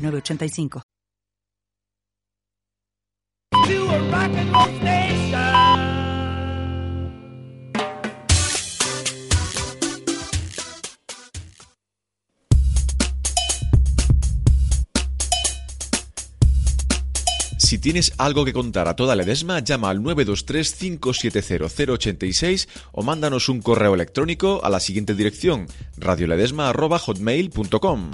906985. Si tienes algo que contar a toda la Edesma, llama al 923-570-086 o mándanos un correo electrónico a la siguiente dirección, radioledesma.hotmail.com.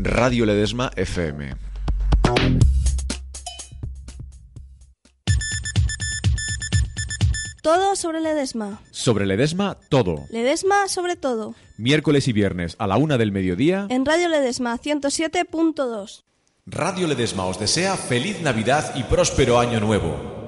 Radio Ledesma FM. Todo sobre Ledesma. Sobre Ledesma, todo. Ledesma sobre todo. Miércoles y viernes a la una del mediodía. En Radio Ledesma 107.2. Radio Ledesma os desea feliz Navidad y próspero año nuevo.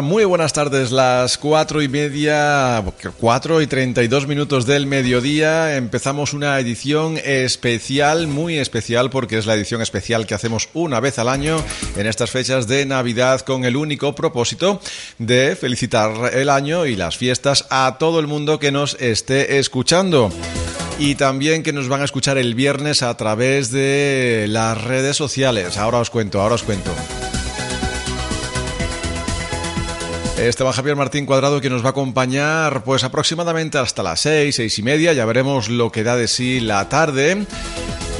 Muy buenas tardes. Las cuatro y media, cuatro y treinta y dos minutos del mediodía. Empezamos una edición especial, muy especial, porque es la edición especial que hacemos una vez al año en estas fechas de Navidad con el único propósito de felicitar el año y las fiestas a todo el mundo que nos esté escuchando y también que nos van a escuchar el viernes a través de las redes sociales. Ahora os cuento, ahora os cuento. Esteban Javier Martín Cuadrado que nos va a acompañar pues aproximadamente hasta las seis, seis y media. Ya veremos lo que da de sí la tarde.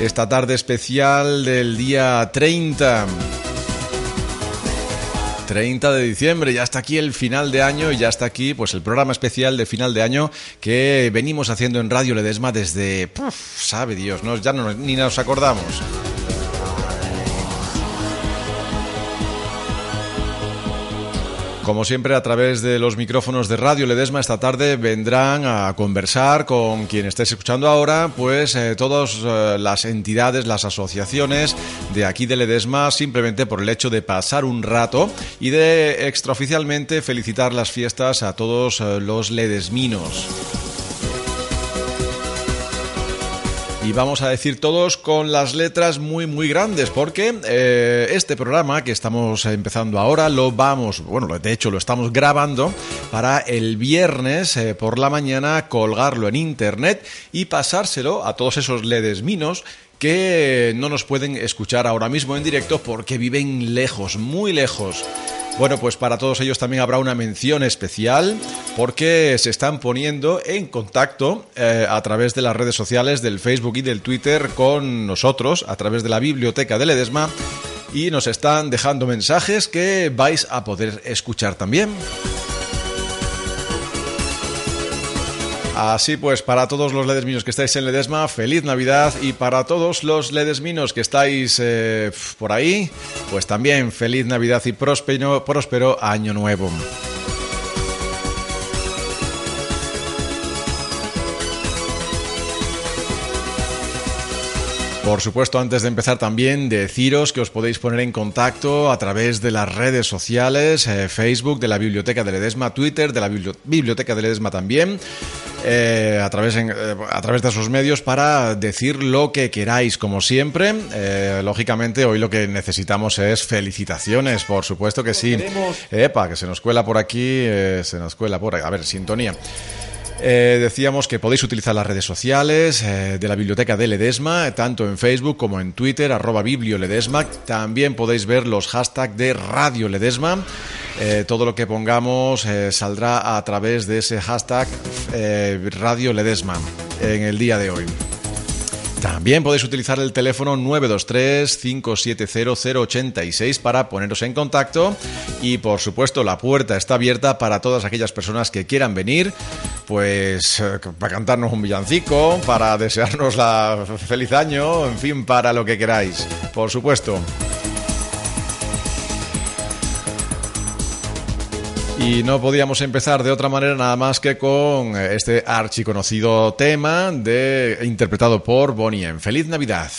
Esta tarde especial del día 30. 30 de diciembre, ya está aquí el final de año y ya está aquí pues el programa especial de final de año que venimos haciendo en Radio Ledesma desde, sabe Dios, ¿no? ya ni nos acordamos. Como siempre, a través de los micrófonos de Radio Ledesma, esta tarde vendrán a conversar con quien estés escuchando ahora, pues eh, todas eh, las entidades, las asociaciones de aquí de Ledesma, simplemente por el hecho de pasar un rato y de extraoficialmente felicitar las fiestas a todos eh, los ledesminos. Y vamos a decir todos con las letras muy muy grandes porque eh, este programa que estamos empezando ahora lo vamos, bueno, de hecho lo estamos grabando para el viernes eh, por la mañana colgarlo en internet y pasárselo a todos esos ledesminos que no nos pueden escuchar ahora mismo en directo porque viven lejos, muy lejos. Bueno, pues para todos ellos también habrá una mención especial porque se están poniendo en contacto eh, a través de las redes sociales del Facebook y del Twitter con nosotros, a través de la biblioteca de Ledesma y nos están dejando mensajes que vais a poder escuchar también. Así pues, para todos los ledesminos que estáis en Ledesma, feliz Navidad y para todos los ledesminos que estáis eh, por ahí, pues también feliz Navidad y próspero, próspero año nuevo. Por supuesto, antes de empezar también, deciros que os podéis poner en contacto a través de las redes sociales, eh, Facebook de la Biblioteca de Ledesma, Twitter de la Biblioteca de Ledesma también, eh, a, través eh, a través de esos medios para decir lo que queráis, como siempre. lógicamente, hoy lo que necesitamos es felicitaciones, por supuesto que sí. Epa, que se nos cuela por aquí, se nos cuela por ahí. A ver, sintonía. Eh, decíamos que podéis utilizar las redes sociales eh, de la biblioteca de Ledesma, tanto en Facebook como en Twitter, arroba biblioledesma. También podéis ver los hashtags de Radio Ledesma. Eh, todo lo que pongamos saldrá a través de ese hashtag Radio Ledesma en el día de hoy. También podéis utilizar el teléfono 923-570-086 para poneros en contacto y por supuesto la puerta está abierta para todas aquellas personas que quieran venir, pues eh, para cantarnos un villancico, para desearnos la feliz año, en fin, para lo que queráis, por supuesto. Y no podíamos empezar de otra manera nada más que con este archiconocido tema de, interpretado por Bonnie en Feliz Navidad.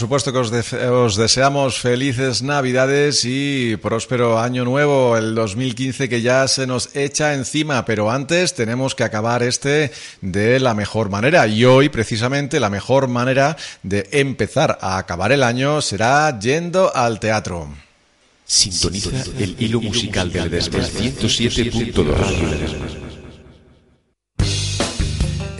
Supuesto que os, deseamos felices Navidades y próspero año nuevo, el 2015 que ya se nos echa encima, pero antes tenemos que acabar este de la mejor manera y hoy precisamente la mejor manera de empezar a acabar el año será yendo al teatro. Sintoniza el hilo musical del 107.2.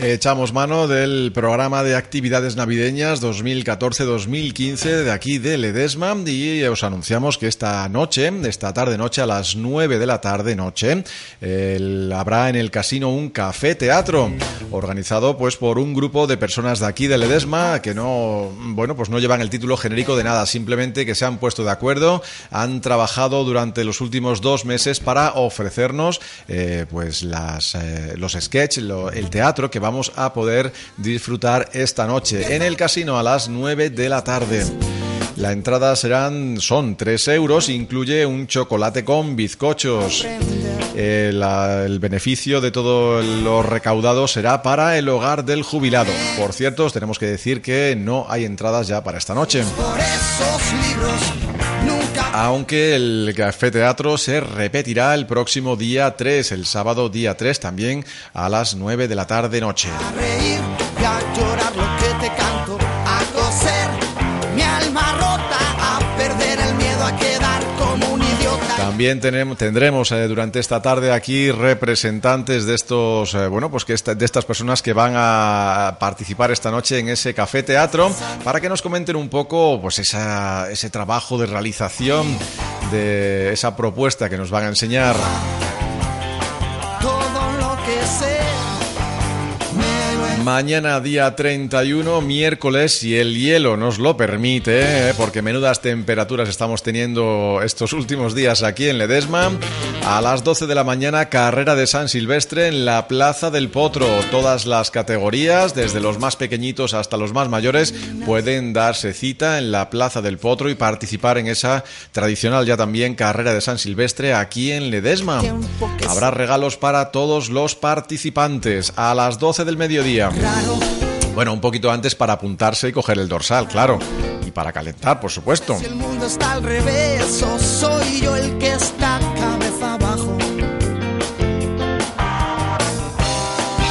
Echamos mano del programa de actividades navideñas 2014-2015 de aquí de Ledesma y os anunciamos que esta noche, esta tarde noche a las 9 de la tarde noche, habrá en el casino un café teatro organizado pues por un grupo de personas de aquí de Ledesma que no, bueno, pues no llevan el título genérico de nada, simplemente que se han puesto de acuerdo, han trabajado durante los últimos dos meses para ofrecernos eh, pues las, eh, los sketches, el teatro que va vamos a poder disfrutar esta noche en el casino a las 9 de la tarde. La entrada serán, son 3 euros, incluye un chocolate con bizcochos. El, el, beneficio de todo lo recaudado será para el hogar del jubilado. Por cierto, os tenemos que decir que no hay entradas ya para esta noche. Aunque el Café Teatro se repetirá el próximo día 3, el sábado día 3 también a las 9 de la tarde noche. A reír y a llorar lo que También tendremos eh, durante esta tarde aquí representantes de estos, eh, bueno, pues que esta- de estas personas que van a participar esta noche en ese café teatro para que nos comenten un poco, pues ese trabajo de realización de esa propuesta que nos van a enseñar. Mañana día 31, miércoles, si el hielo nos lo permite, ¿eh? porque menudas temperaturas estamos teniendo estos últimos días aquí en Ledesma. A las 12 de la mañana, carrera de San Silvestre en la Plaza del Potro. Todas las categorías, desde los más pequeñitos hasta los más mayores, pueden darse cita en la Plaza del Potro y participar en esa tradicional ya también carrera de San Silvestre aquí en Ledesma. Habrá regalos para todos los participantes a las 12 del mediodía. Raro, Bueno, un poquito antes para apuntarse y coger el dorsal, claro. Y para calentar, por supuesto. si el mundo está al revés, o soy yo el que está cabeza abajo.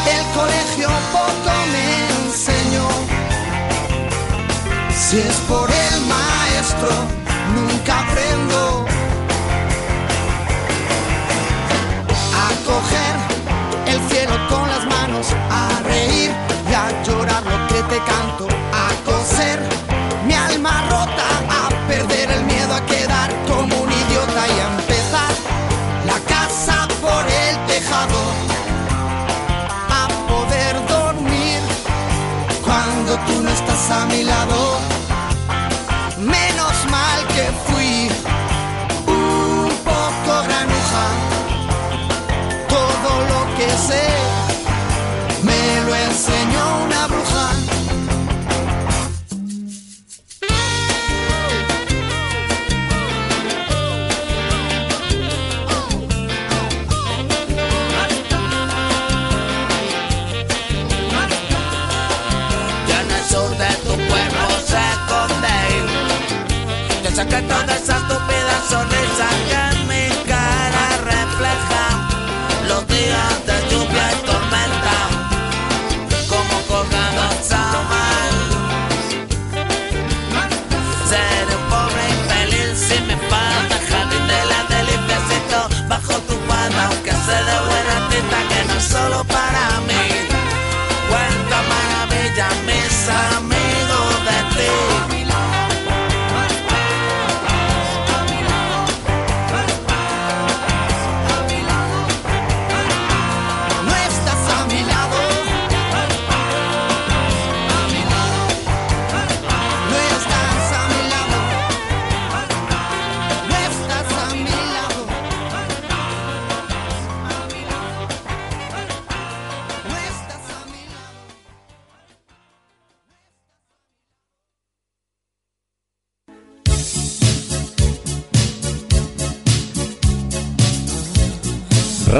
El colegio poco me enseñó. Si es por a mi lado.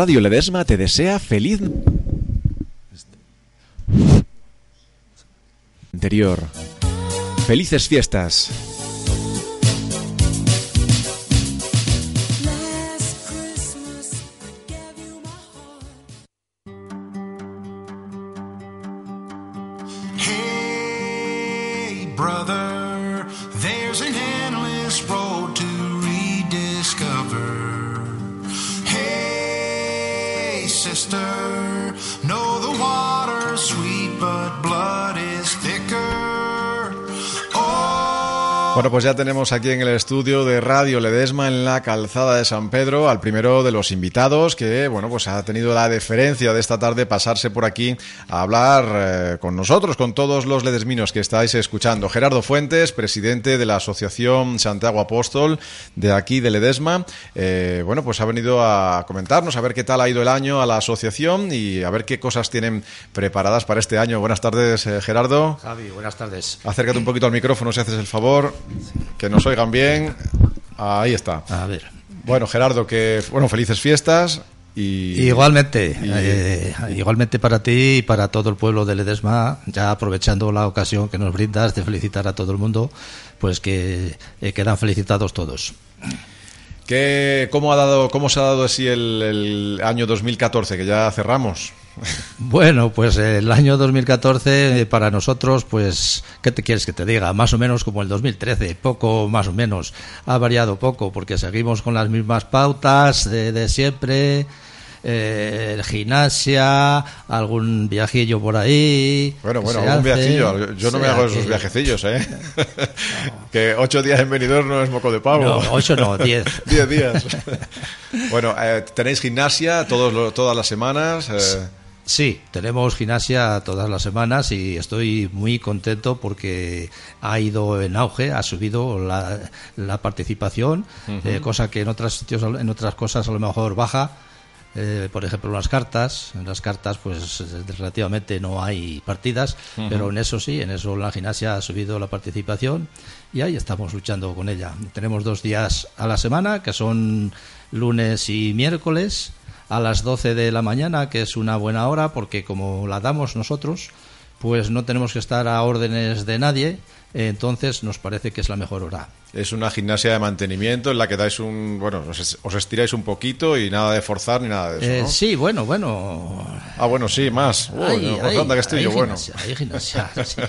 Radio Ledesma te desea feliz interior. Felices fiestas. Pues ya tenemos aquí en el estudio de Radio Ledesma en la calzada de San Pedro al primero de los invitados que, bueno, pues ha tenido la deferencia de esta tarde pasarse por aquí a hablar eh, con nosotros, con todos los ledesminos que estáis escuchando. Gerardo Fuentes, presidente de la Asociación Santiago Apóstol de aquí de Ledesma. Eh, bueno, pues ha venido a comentarnos, a ver qué tal ha ido el año a la asociación y a ver qué cosas tienen preparadas para este año. Buenas tardes, eh, Gerardo. Javi, buenas tardes. Acércate un poquito al micrófono si haces el favor, que nos oigan bien. Ahí está. A ver. Bueno, Gerardo, que bueno, felices fiestas y Igualmente, y- eh, igualmente para ti y para todo el pueblo de Ledesma, ya aprovechando la ocasión que nos brindas de felicitar a todo el mundo, pues que eh, quedan felicitados todos. ¿Qué- cómo ha dado cómo se ha dado así el, el año 2014 que ya cerramos? Bueno, pues el año 2014 eh, para nosotros, pues, ¿qué te quieres que te diga? Más o menos como el 2013, poco más o menos. Ha variado poco porque seguimos con las mismas pautas de, de siempre. Eh, gimnasia, algún viajillo por ahí. Bueno, bueno, hace, viajillo. Yo no me hago esos que- viajecillos, ¿eh? que ocho días en venidor no es moco de pavo. No, ocho no, diez. Diez días. bueno, eh, tenéis gimnasia todos todas las semanas. eh, Sí, tenemos gimnasia todas las semanas y estoy muy contento porque ha ido en auge, ha subido la, la participación, eh, cosa que en otros sitios, en otras cosas a lo mejor baja. Eh, por ejemplo, las cartas. En las cartas, pues relativamente no hay partidas, pero en eso sí, en eso la gimnasia ha subido la participación y ahí estamos luchando con ella. Tenemos dos días a la semana, que son lunes y miércoles, a las 12 de la mañana, que es una buena hora, porque como la damos nosotros, pues no tenemos que estar a órdenes de nadie, entonces nos parece que es la mejor hora. Es una gimnasia de mantenimiento en la que dais un. Bueno, os, es- os estiráis un poquito y nada de forzar ni nada de eso. Eh, ¿no? Sí, bueno, bueno, Ah, bueno, sí, más. Uy, Hay- no, pues hay- anda que estoy bueno. hay gimnasia, sí.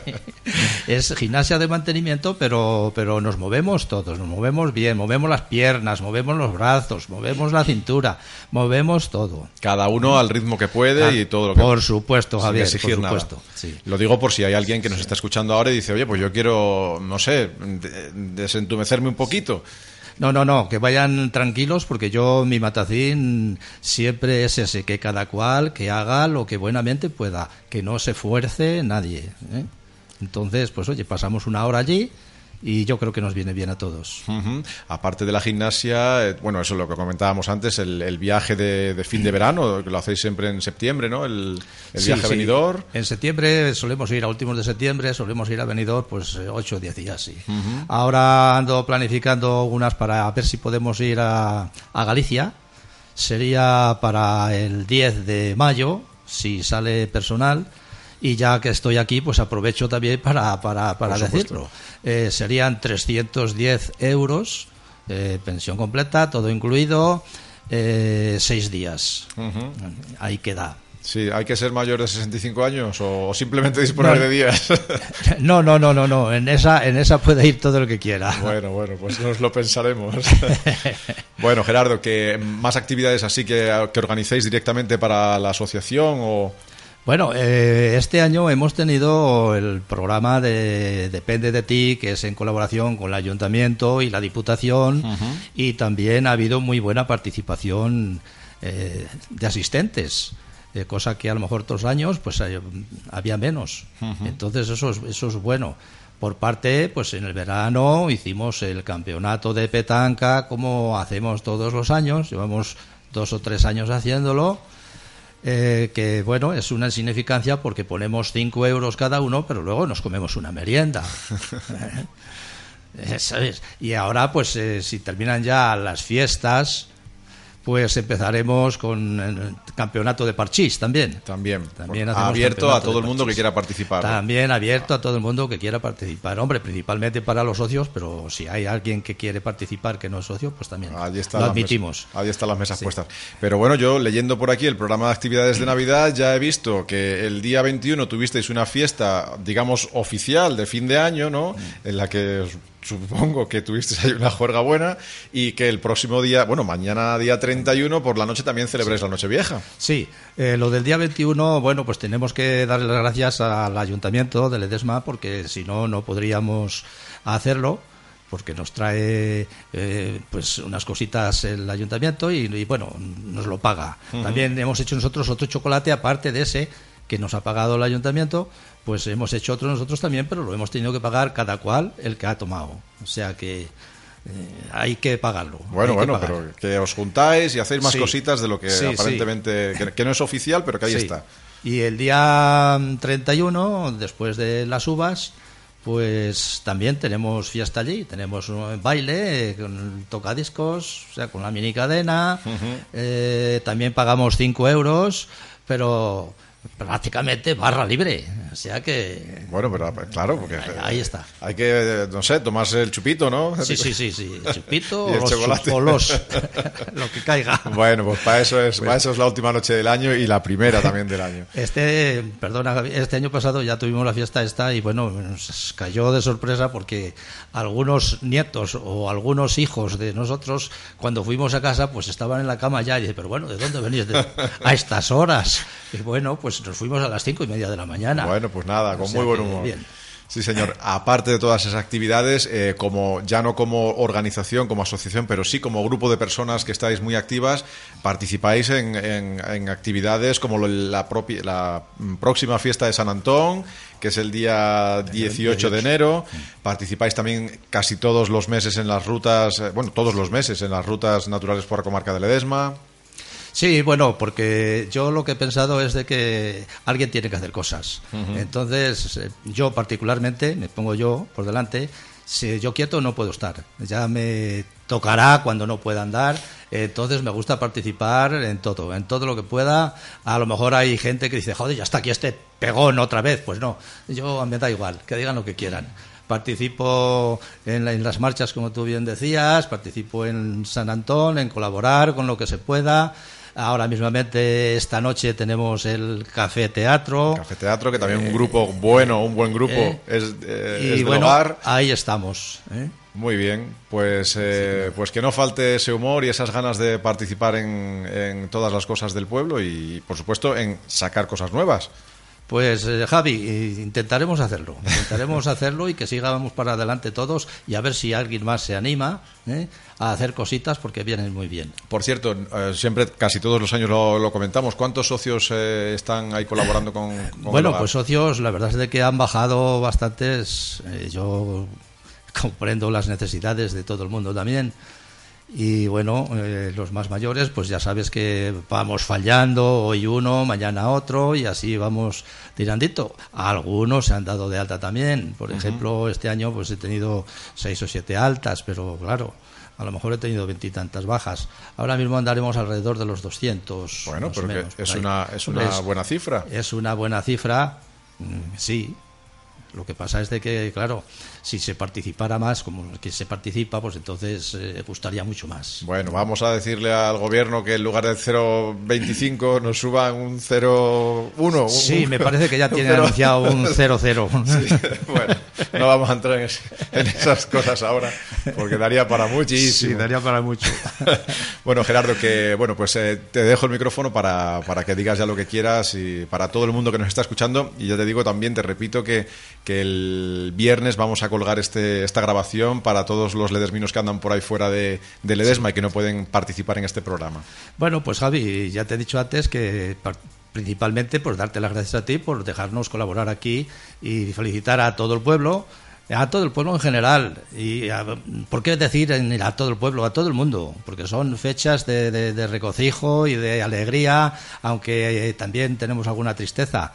Es gimnasia de mantenimiento, pero, pero nos movemos todos, nos movemos bien, movemos las piernas, movemos los brazos, movemos la cintura, movemos todo. Cada uno al ritmo que puede Ah, y todo lo que. Por supuesto, sin Javier, exigir por nada. supuesto. sí. Lo digo por si hay alguien que nos está escuchando ahora y dice, oye, pues yo quiero, no sé, de- desentumecerme un poquito. No, no, no, que vayan tranquilos porque yo, mi matacín siempre es ese, que cada cual que haga lo que buenamente pueda, que no se fuerce nadie. ¿eh? Entonces, pues oye, pasamos una hora allí y yo creo que nos viene bien a todos. Aparte de la gimnasia, eh, bueno, eso es lo que comentábamos antes, el, el viaje de, de fin de verano, que lo hacéis siempre en septiembre, ¿no? El, el Sí, viaje sí. a Benidorm. En septiembre solemos ir a últimos de septiembre, solemos ir a Benidorm pues 8 o 10 días, sí. Ahora ando planificando unas para ver si podemos ir a, a Galicia. Sería para el 10 de mayo, si sale personal. Y ya que estoy aquí, pues aprovecho también para, para, para decirlo. Eh, serían 310 euros, eh, pensión completa, todo incluido, eh, seis días. Ahí queda. Sí, ¿hay que ser mayor de 65 años o, simplemente disponer No. de días? No, no, no, no, no. En esa, en esa puede ir todo el que quiera. bueno, bueno, pues nos lo pensaremos. bueno, Gerardo, que más actividades así que, que organicéis directamente para la asociación o... Bueno, eh, este año hemos tenido el programa de Depende de ti, que es en colaboración con el Ayuntamiento y la Diputación, y también ha habido muy buena participación eh, de asistentes. eh, cosa que a lo mejor otros años pues eh, había menos. Entonces eso es, eso es bueno. Por parte, pues en el verano hicimos el campeonato de petanca como hacemos todos los años, llevamos dos o tres años haciéndolo, eh, que bueno, es una insignificancia porque ponemos cinco euros cada uno, pero luego nos comemos una merienda. Eh, ¿sabes? Y ahora, pues eh, si terminan ya las fiestas, pues empezaremos con el campeonato de parchís también. También, También abierto a todo el mundo que quiera participar. También abierto a todo el mundo que quiera participar. Hombre, principalmente para los socios, pero si hay alguien que quiere participar que no es socio, pues también Allí está lo admitimos. ahí están las mesas puestas. Pero bueno, yo leyendo por aquí el programa de actividades de Navidad ya he visto que el día 21 tuvisteis una fiesta, digamos, oficial de fin de año, ¿no? Mm. En la que supongo que tuvisteis ahí una juerga buena y que el próximo día, bueno, mañana día 31 por la noche también celebréis la noche vieja. Sí, eh, lo del día 21, bueno, pues tenemos que darle las gracias al ayuntamiento de Ledesma porque si no, no podríamos hacerlo porque nos trae eh, pues unas cositas el ayuntamiento y, y, bueno, nos lo paga. También hemos hecho nosotros otro chocolate aparte de ese que nos ha pagado el ayuntamiento, pues hemos hecho otro nosotros también, pero lo hemos tenido que pagar cada cual el que ha tomado. O sea que eh, hay que pagarlo. Bueno, que bueno, pagar. pero que os juntáis y hacéis más Sí. cositas de lo que Sí, sí. aparentemente, Que, que no es oficial, pero que ahí está. Y el día 31, después de las uvas, pues también tenemos fiesta allí. Tenemos un baile con tocadiscos, o sea, con la mini cadena. Eh, también pagamos 5 euros, pero prácticamente barra libre. O sea que Bueno, pero claro, porque Ahí- está. Hay que, no sé, tomarse el chupito, ¿no? sí, sí, sí, sí, chupito Y el o los, chocolate. o los- lo que caiga. Bueno, pues para eso es, para eso es la última noche del año y la primera también del año. Este, perdona, este año pasado ya tuvimos la fiesta esta y bueno, nos cayó de sorpresa porque algunos nietos o algunos hijos de nosotros, cuando fuimos a casa, pues estaban en la cama ya y dice, pero bueno, ¿de dónde venís de- a estas horas? Y bueno, pues fuimos a las cinco y media de la mañana. Bueno, pues nada, con O sea muy buen humor. bien. Sí, señor. Aparte de todas esas actividades, eh, como ya no como organización, como asociación, pero sí como grupo de personas que estáis muy activas, participáis en, en- en actividades como lo- la, propia, la mm, próxima fiesta de San Antón, que es el día 18 de enero. Participáis también casi todos los meses en las rutas, eh, bueno, todos los meses en las rutas naturales por la comarca de Ledesma. Sí, bueno, porque yo lo que he pensado es de que alguien tiene que hacer cosas. Entonces, eh, yo particularmente, me pongo yo por delante, si yo quieto no puedo estar. Ya me tocará cuando no pueda andar. Entonces me gusta participar en todo, en todo lo que pueda. A lo mejor hay gente que dice, joder, ya está aquí este pegón otra vez. Pues no, yo me da igual, que digan lo que quieran. Participo en, la- en las marchas, como tú bien decías, participo en San Antón, en colaborar con lo que se pueda. Ahora mismamente, esta noche tenemos el Café Teatro. Café Teatro, que también un grupo bueno, un buen grupo, eh, es, eh, y es del bueno, hogar. ahí estamos. ¿eh? Muy bien, pues, eh, pues que no falte ese humor y esas ganas de participar en, en todas las cosas del pueblo y, por supuesto, en sacar cosas nuevas. Pues eh, Javi, eh, intentaremos hacerlo, intentaremos hacerlo y que sigamos para adelante todos y a ver si alguien más se anima ¿eh? a hacer cositas porque vienen muy bien. Por cierto, eh, siempre, casi todos los años lo, lo comentamos. ¿Cuántos socios están ahí colaborando con, con Bueno, pues socios, la verdad es de que han bajado bastantes. yo comprendo las necesidades de todo el mundo también. Y bueno, eh, los más mayores, pues ya sabes que vamos fallando, hoy uno, mañana otro, y así vamos tirandito. Algunos se han dado de alta también. Por ejemplo, este año pues he tenido seis o siete altas, pero claro, a lo mejor he tenido veintitantas bajas. Ahora mismo andaremos alrededor de los 200. Bueno, pero menos, es una, es una buena cifra. es una buena cifra, mm, sí. Lo que pasa es de que, claro, si se participara más, como que se participa, pues entonces eh, gustaría mucho más. Bueno, vamos a decirle al gobierno que en lugar del 0,25 nos suban un 0,1. un- Sí, un- me parece que ya tiene cero- anunciado un 0-0. bueno, no vamos a entrar en, es- en esas cosas ahora, porque daría para muchísimo. Sí, daría para mucho. bueno, Gerardo, que bueno, pues eh, te dejo el micrófono para, para que digas ya lo que quieras y para todo el mundo que nos está escuchando. Y ya te digo también, te repito que, que el viernes vamos a colgar este, esta grabación para todos los ledesminos que andan por ahí fuera de, de Ledesma y que no pueden participar en este programa. Bueno, pues Javi, ya te he dicho antes que principalmente pues darte las gracias a ti por dejarnos colaborar aquí y felicitar a todo el pueblo, a todo el pueblo en general. Y a- ¿Por qué decir en- a todo el pueblo? A todo el mundo, porque son fechas de, de- de regocijo y de alegría, aunque eh, también tenemos alguna tristeza.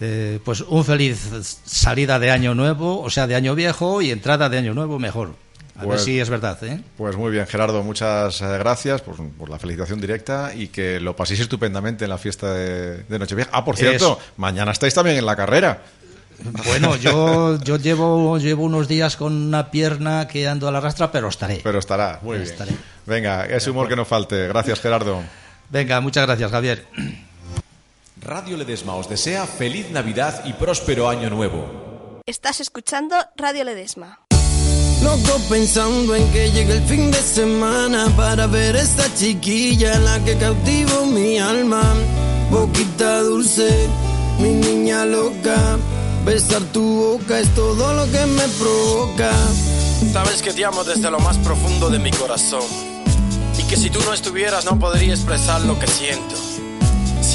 Eh, pues un feliz salida de año nuevo, o sea, de año viejo y entrada de año nuevo mejor. A ver Pues- si es verdad, ¿eh? Pues muy bien, Gerardo, muchas eh, gracias por, por la felicitación directa y que lo paséis estupendamente en la fiesta de, de Nochevieja. Ah, por cierto, mañana estáis también en la carrera. Bueno, yo, yo llevo, llevo unos días con una pierna que ando a la rastra, pero estaré. Pero estará, muy bien. Estaré. Venga, ese humor que no falte. Gracias, Gerardo. Venga, muchas gracias, Javier. Radio Ledesma os desea feliz Navidad y próspero año nuevo. Estás escuchando Radio Ledesma. Loco pensando en que llegue el fin de semana para ver esta chiquilla la que cautivo mi alma. Boquita dulce, mi niña loca. Besar tu boca es todo lo que me provoca. Sabes que te amo desde lo más profundo de mi corazón. Y que si tú no estuvieras no podría expresar lo que siento.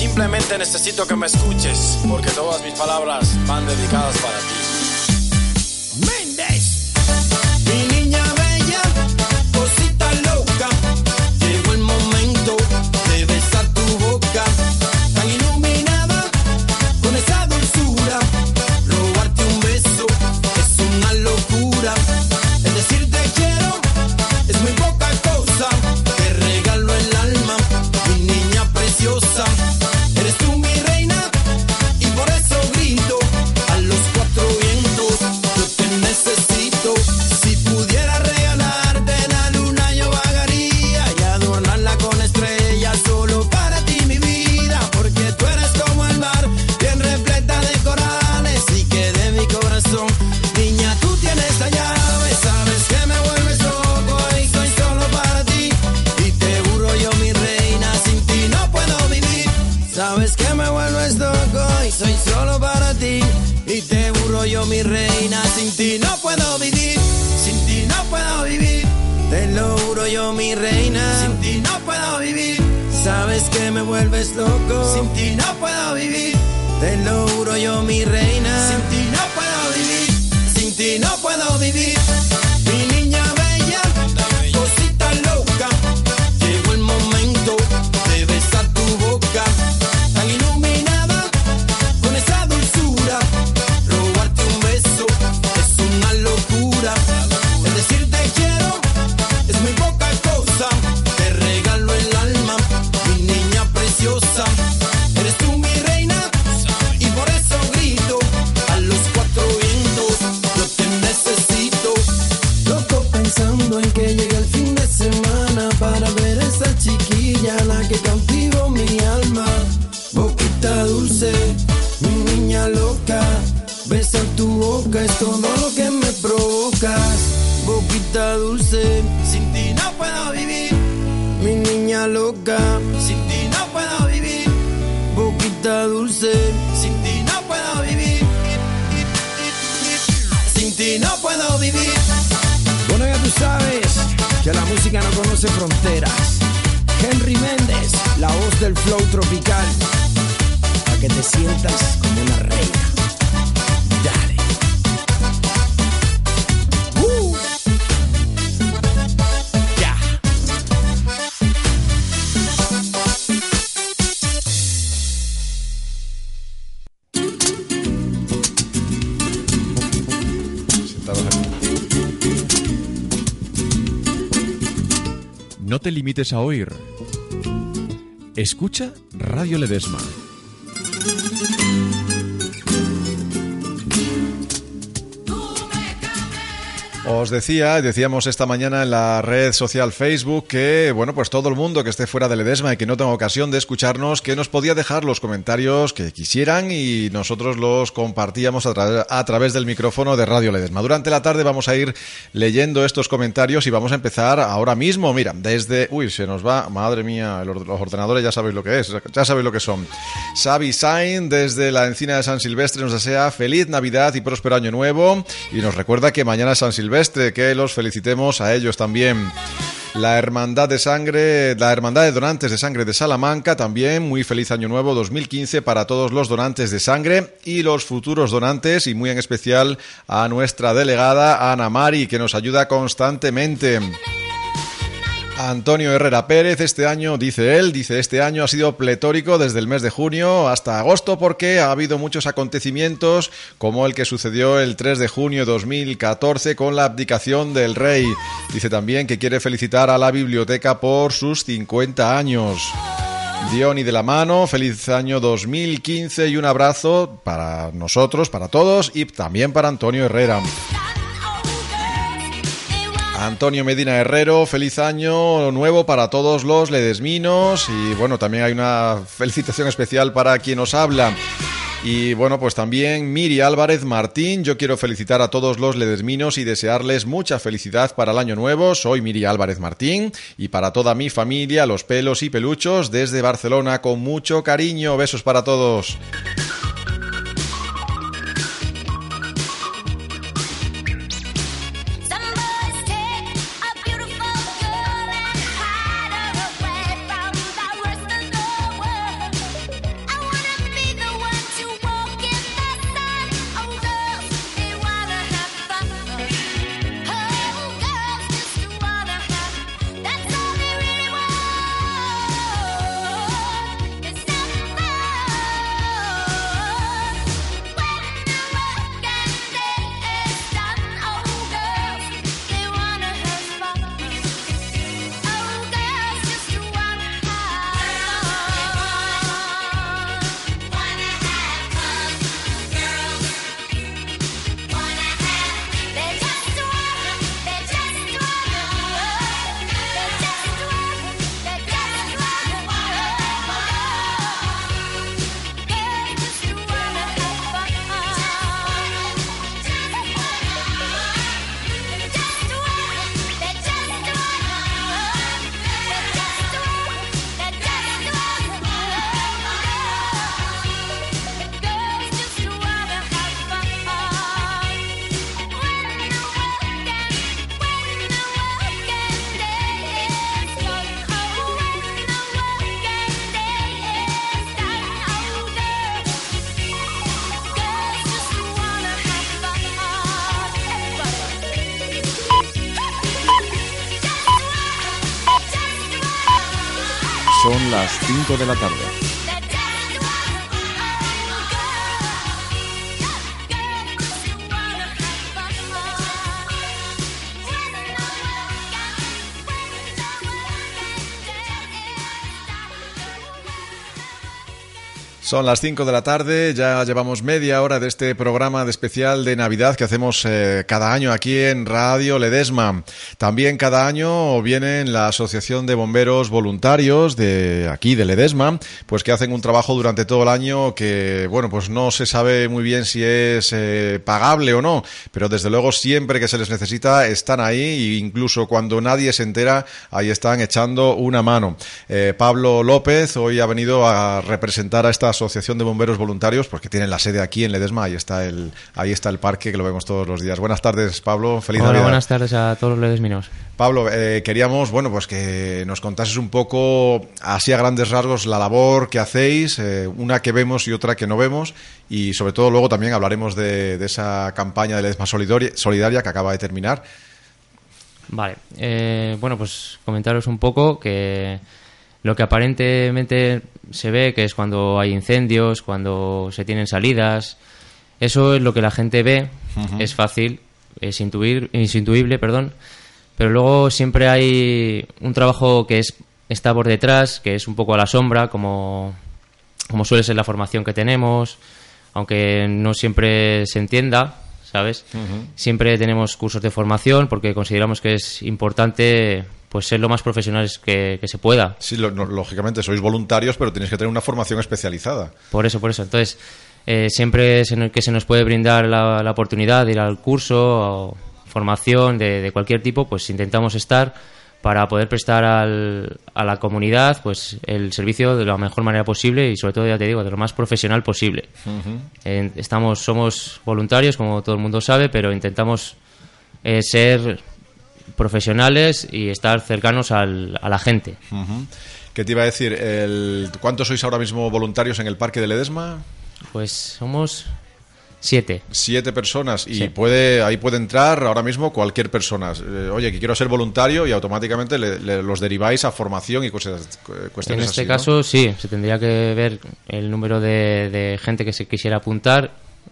Simplemente necesito que me escuches, porque todas mis palabras van dedicadas para ti. Vuelves loco. Sin ti no puedo vivir. Te lo juro yo mi reina. Sin ti no puedo vivir. Sin ti no puedo vivir. Mi niña loca. Besar tu boca es todo lo que me provocas. Boquita dulce, sin ti no puedo vivir. Mi niña loca, sin ti no puedo vivir. Boquita dulce, sin ti no puedo vivir. Sin ti no puedo vivir. Bueno, ya tú sabes que la música no conoce fronteras. Henry Méndez, la voz del flow tropical. Que te sientas como una reina. Dale. Uh. Aquí. No te limites a oír. Escucha Radio Ledesma. Decía, decíamos esta mañana en la red social Facebook que, bueno, pues todo el mundo que esté fuera de Ledesma y que no tenga ocasión de escucharnos, que nos podía dejar los comentarios que quisieran y nosotros los compartíamos a, tra- a través del micrófono de Radio Ledesma. Durante la tarde vamos a ir leyendo estos comentarios y vamos a empezar ahora mismo. Mira, desde... Uy, se nos va, madre mía, los ordenadores ya sabéis lo que es, ya sabéis lo que son. Xavi Sain desde la encina de San Silvestre nos desea feliz Navidad y próspero año nuevo y nos recuerda que mañana San Silvestre, que los felicitemos a ellos también. La Hermandad de Sangre, la Hermandad de Donantes de Sangre de Salamanca, también muy feliz año nuevo 2015 para todos los donantes de sangre y los futuros donantes y muy en especial a nuestra delegada Ana Mari que nos ayuda constantemente. Antonio Herrera Pérez, este año, dice él, dice, este año ha sido pletórico desde el mes de junio hasta agosto porque ha habido muchos acontecimientos como el que sucedió el 3 de junio de 2014 con la abdicación del rey. Dice también que quiere felicitar a la biblioteca por sus 50 años. Diony de la mano, feliz año 2015 y un abrazo para nosotros, para todos y también para Antonio Herrera. Antonio Medina Herrero, feliz año nuevo para todos los ledesminos y bueno, también hay una felicitación especial para quien nos habla. Y bueno, pues también Miri Álvarez Martín, yo quiero felicitar a todos los ledesminos y desearles mucha felicidad para el año nuevo. Soy Miri Álvarez Martín y para toda mi familia, los pelos y peluchos, desde Barcelona con mucho cariño. Besos para todos. 5 de la tarde. Son las 5 de la tarde, ya llevamos media hora de este programa de especial de Navidad que hacemos eh, cada año aquí en Radio Ledesma. También cada año vienen la Asociación de Bomberos Voluntarios de aquí de Ledesma, pues que hacen un trabajo durante todo el año que, bueno, pues no se sabe muy bien si es eh, pagable o no, pero desde luego siempre que se les necesita están ahí e incluso cuando nadie se entera, ahí están echando una mano. Eh, Pablo López hoy ha venido a representar a esta Asociación de Bomberos Voluntarios, porque tienen la sede aquí en Ledesma, ahí está el, ahí está el parque que lo vemos todos los días. Buenas tardes, Pablo. Feliz Hola, Navidad. buenas tardes a todos los ledesminos. Pablo, eh, queríamos, bueno, pues que nos contases un poco, así a grandes rasgos, la labor que hacéis, eh, una que vemos y otra que no vemos, y sobre todo luego también hablaremos de, de esa campaña de Ledesma Solidaria, Solidaria que acaba de terminar. Vale, eh, bueno, pues comentaros un poco que lo que aparentemente se ve que es cuando hay incendios, cuando se tienen salidas, eso es lo que la gente ve, es fácil, es, intuir, es intuible, perdón, pero luego siempre hay un trabajo que es está por detrás, que es un poco a la sombra, como, como suele ser la formación que tenemos, aunque no siempre se entienda, ¿sabes? Siempre tenemos cursos de formación porque consideramos que es importante pues ser lo más profesionales que, que se pueda. Sí, lo- no, lógicamente sois voluntarios, pero tenéis que tener una formación especializada. Por eso, por eso. Entonces, eh, siempre se que se nos puede brindar la, la oportunidad de ir al curso o formación de, de cualquier tipo, pues intentamos estar para poder prestar al- a la comunidad pues el servicio de la mejor manera posible y sobre todo, ya te digo, de lo más profesional posible. Eh, estamos, somos voluntarios, como todo el mundo sabe, pero intentamos eh, ser profesionales y estar cercanos al- a la gente. Ujú. ¿Qué te iba a decir? El, ¿Cuántos sois ahora mismo voluntarios en el Parque de Ledesma? Pues somos siete. Siete personas y Sí. puede ahí puede entrar ahora mismo cualquier persona. Eh, oye, que quiero ser voluntario y automáticamente le- le- los deriváis a formación y cosas, En cuestiones este así, ¿no? caso, sí, se tendría que ver el número de, de gente que se quisiera apuntar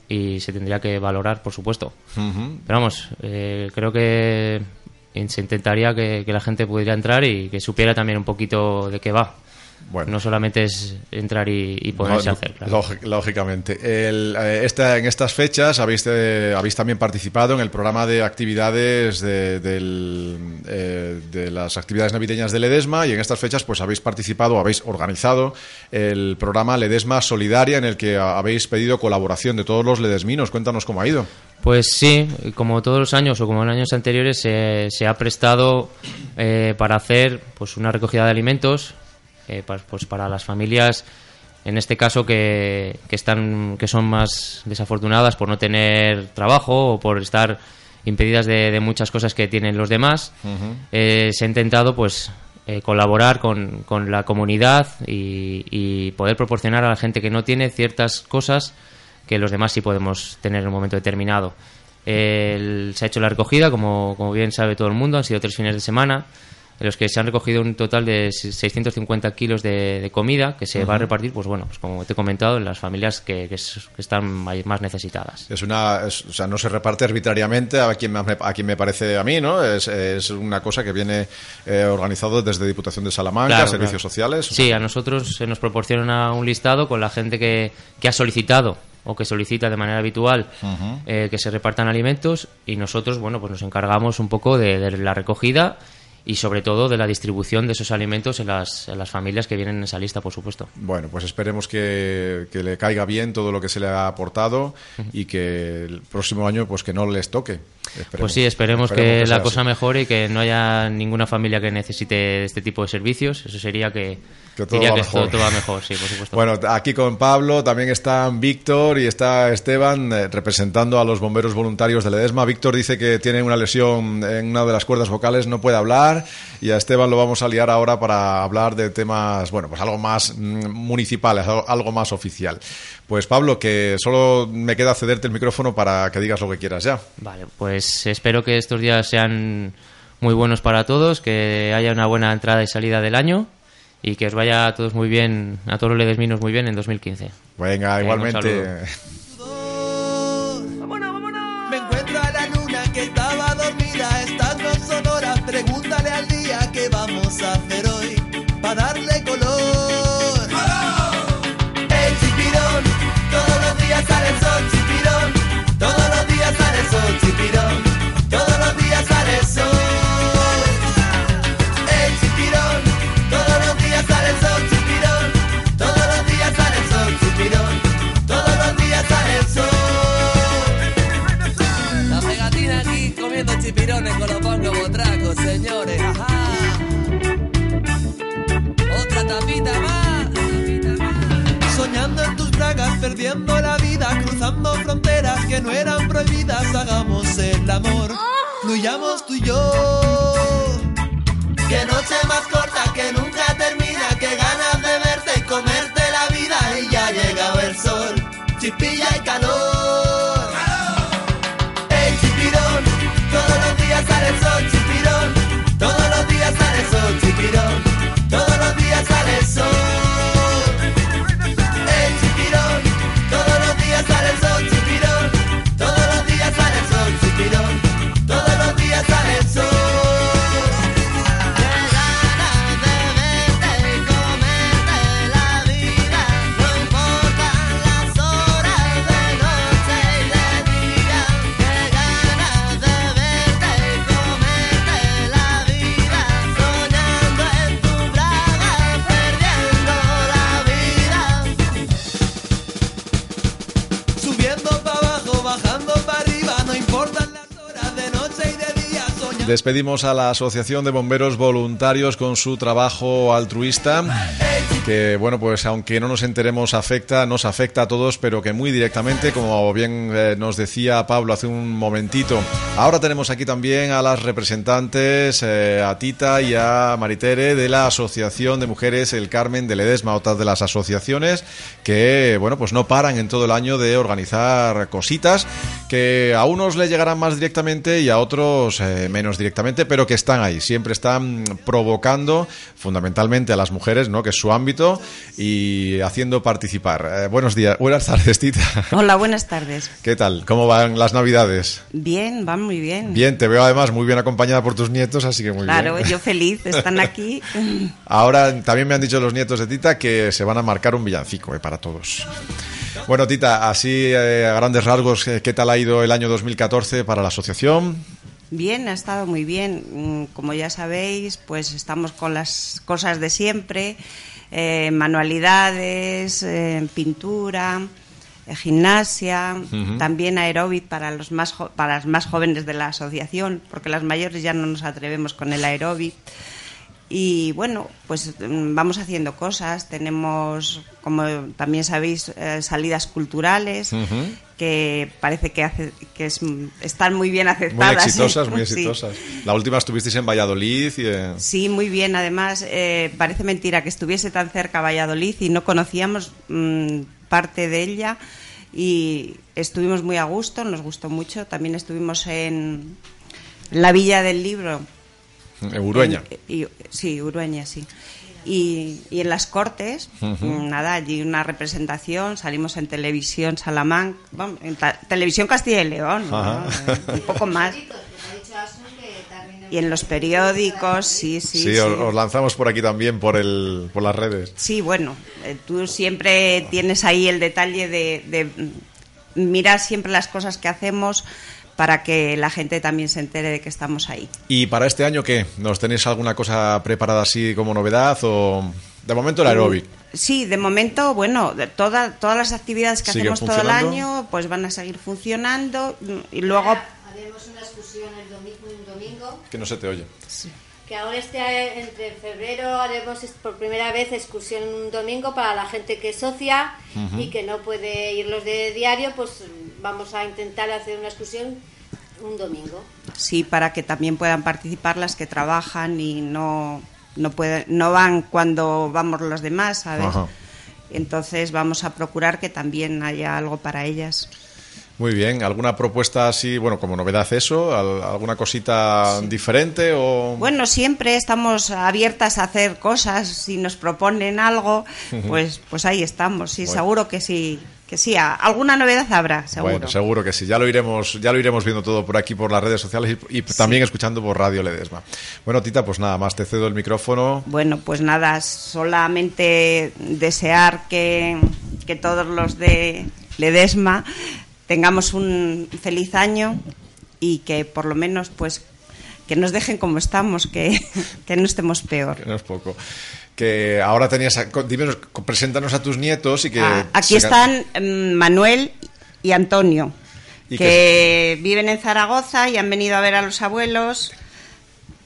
y se tendría que valorar, por supuesto. Ujú. Pero vamos, eh, creo que se intentaría que, que la gente pudiera entrar y que supiera también un poquito de qué va. Bueno. No solamente es entrar y, y ponerse No, a hacer. claro. Lógicamente. El, eh, esta- en estas fechas habéis, eh, habéis también participado en el programa de actividades de, del, eh, de las actividades navideñas de Ledesma y en estas fechas pues habéis participado, habéis organizado el programa Ledesma Solidaria en el que habéis pedido colaboración de todos los ledesminos. Cuéntanos cómo ha ido. Pues sí, como todos los años o como en años anteriores se, se ha prestado eh, para hacer pues una recogida de alimentos eh, pa- pues para las familias en este caso que, que están que son más desafortunadas por no tener trabajo o por estar impedidas de, de muchas cosas que tienen los demás eh, se ha intentado pues eh, colaborar con, con la comunidad y, y poder proporcionar a la gente que no tiene ciertas cosas que los demás sí podemos tener en un momento determinado. El- se ha hecho la recogida, como, como bien sabe todo el mundo, han sido tres fines de semana, en los que se han recogido un total de 650 kilos de, de comida que se va a repartir, pues bueno, pues como te he comentado, en las familias que, que es- que están más necesitadas. Es una, es- o sea, no se reparte arbitrariamente a quien, me- a quien me parece a mí, ¿no? Es, es una cosa que viene eh, organizado desde Diputación de Salamanca, Claro, Servicios claro. Sociales. Sí, a nosotros se nos proporciona un listado con la gente que, que ha solicitado o que solicita de manera habitual eh, que se repartan alimentos y nosotros, bueno, pues nos encargamos un poco de, de la recogida y sobre todo de la distribución de esos alimentos en las, en las familias que vienen en esa lista, por supuesto. Bueno, pues esperemos que, que le caiga bien todo lo que se le ha aportado y que el próximo año pues que no les toque. Esperemos. Pues sí, esperemos, que, la así. cosa mejore y que no haya ninguna familia que necesite este tipo de servicios. Eso sería que, Que todo diría va que mejor. todo, todo va mejor, sí, por supuesto. Bueno, aquí con Pablo también están Víctor y está Esteban eh, representando a los bomberos voluntarios de Ledesma. Víctor dice que tiene una lesión en una de las cuerdas vocales, no puede hablar y a Esteban lo vamos a liar ahora para hablar de temas, bueno, pues algo más mm, municipales, algo, más oficial. Pues Pablo, que solo me queda cederte el micrófono para que digas lo que quieras ya. Vale, pues espero que estos días sean muy buenos para todos, que haya una buena entrada y salida del año y que os vaya a todos muy bien, a todos los ledesminos muy bien en 2015. Venga, Venga, igualmente. Perdiendo la vida, cruzando fronteras que no eran prohibidas. Hagamos el amor, fluyamos tú y yo. Qué noche más corta que nunca termina, qué ganas de verte y comerte la vida. Y ya ha llegado el sol, chispilla y calor. Despedimos a la Asociación de Bomberos Voluntarios con su trabajo altruista, que bueno, pues aunque no nos enteremos afecta, nos afecta a todos, pero que muy directamente, como bien eh, nos decía Pablo hace un momentito. Ahora tenemos aquí también a las representantes, eh, a Tita y a Maritere de la Asociación de Mujeres El Carmen de Ledesma, otras de las asociaciones que bueno, pues no paran en todo el año de organizar cositas que a unos le llegarán más directamente y a otros eh, menos directamente, pero que están ahí, siempre están provocando fundamentalmente a las mujeres, ¿no? que es su ámbito, y haciendo participar. Eh, buenos días, buenas tardes, Tita. Hola, buenas tardes. ¿Qué tal? ¿Cómo van las Navidades? Bien, van muy bien. Bien, te veo además muy bien acompañada por tus nietos, así que muy claro, bien. yo feliz, están aquí. Ahora también me han dicho los nietos de Tita que se van a marcar un villancico eh, para todos. Bueno, Tita, así eh, a grandes rasgos, ¿qué tal ha ido el año 2014 para la asociación? Bien, ha estado muy bien. Mm, Como ya sabéis, pues estamos con las cosas de siempre, eh, manualidades, eh, pintura, eh, gimnasia, también aeróbic para los más para las más jóvenes de la asociación, porque las mayores ya no nos atrevemos con el aeróbic. Y bueno, pues mm, vamos haciendo cosas. Tenemos, como también sabéis, eh, salidas culturales que parece que, hace, que es- están muy bien Muy aceptadas. exitosas, muy Sí. exitosas. La última estuvisteis en Valladolid y... eh, Sí, muy bien. Además, eh, parece mentira que estuviese tan cerca Valladolid y no conocíamos mm, parte de ella y estuvimos muy a gusto, nos gustó mucho. También estuvimos en la Villa del Libro. En Urueña. En- y- sí, Urueña, sí. Y, y en las Cortes, mm, nada, allí una representación, salimos en televisión Salamanca, vamos, en ta- televisión Castilla y León, ¿no? Ajá. un poco más. Y en los periódicos, sí, sí. Sí, sí. Os, os lanzamos por aquí también, por, el, por las redes. Sí, bueno, eh, tú siempre tienes ahí el detalle de, de, mm, mirar siempre las cosas que hacemos para que la gente también se entere de que estamos ahí. ¿Y para este año qué? ¿Nos tenéis alguna cosa preparada así como novedad o...? De momento el aeróbic. Sí, de momento, bueno, de toda- todas las actividades que ¿Siguen hacemos todo el año pues van a seguir funcionando mm, y luego Haremos una excursión el domingo, un domingo, Que no se te oye. Que ahora este entre febrero haremos por primera vez excursión un domingo para la gente que es socia y que no puede ir los de diario, pues vamos a intentar hacer una excursión un domingo. sí para que también puedan participar las que trabajan y no no pueden no van cuando vamos los demás, ¿sabes? Entonces vamos a procurar que también haya algo para ellas. Muy bien, ¿alguna propuesta así, bueno, como novedad eso? ¿Al- ¿Alguna cosita diferente o...? Bueno, siempre estamos abiertas a hacer cosas. Si nos proponen algo, pues, pues ahí estamos. Sí, Bueno. seguro que sí. Que sí, alguna novedad habrá, seguro. Bueno, seguro que sí. Ya lo iremos, ya lo iremos viendo todo por aquí, por las redes sociales y, y también escuchando por Radio Ledesma. Bueno, Tita, pues nada más, te cedo el micrófono. Bueno, pues nada, solamente desear que, que todos los de Ledesma tengamos un feliz año y que por lo menos pues que nos dejen como estamos, que, que no estemos peor. Que no es poco. Que ahora tenías, a- dímenos, preséntanos a tus nietos y que... Ah, aquí están mm, Manuel y Antonio, Y que viven en Zaragoza y han venido a ver a los abuelos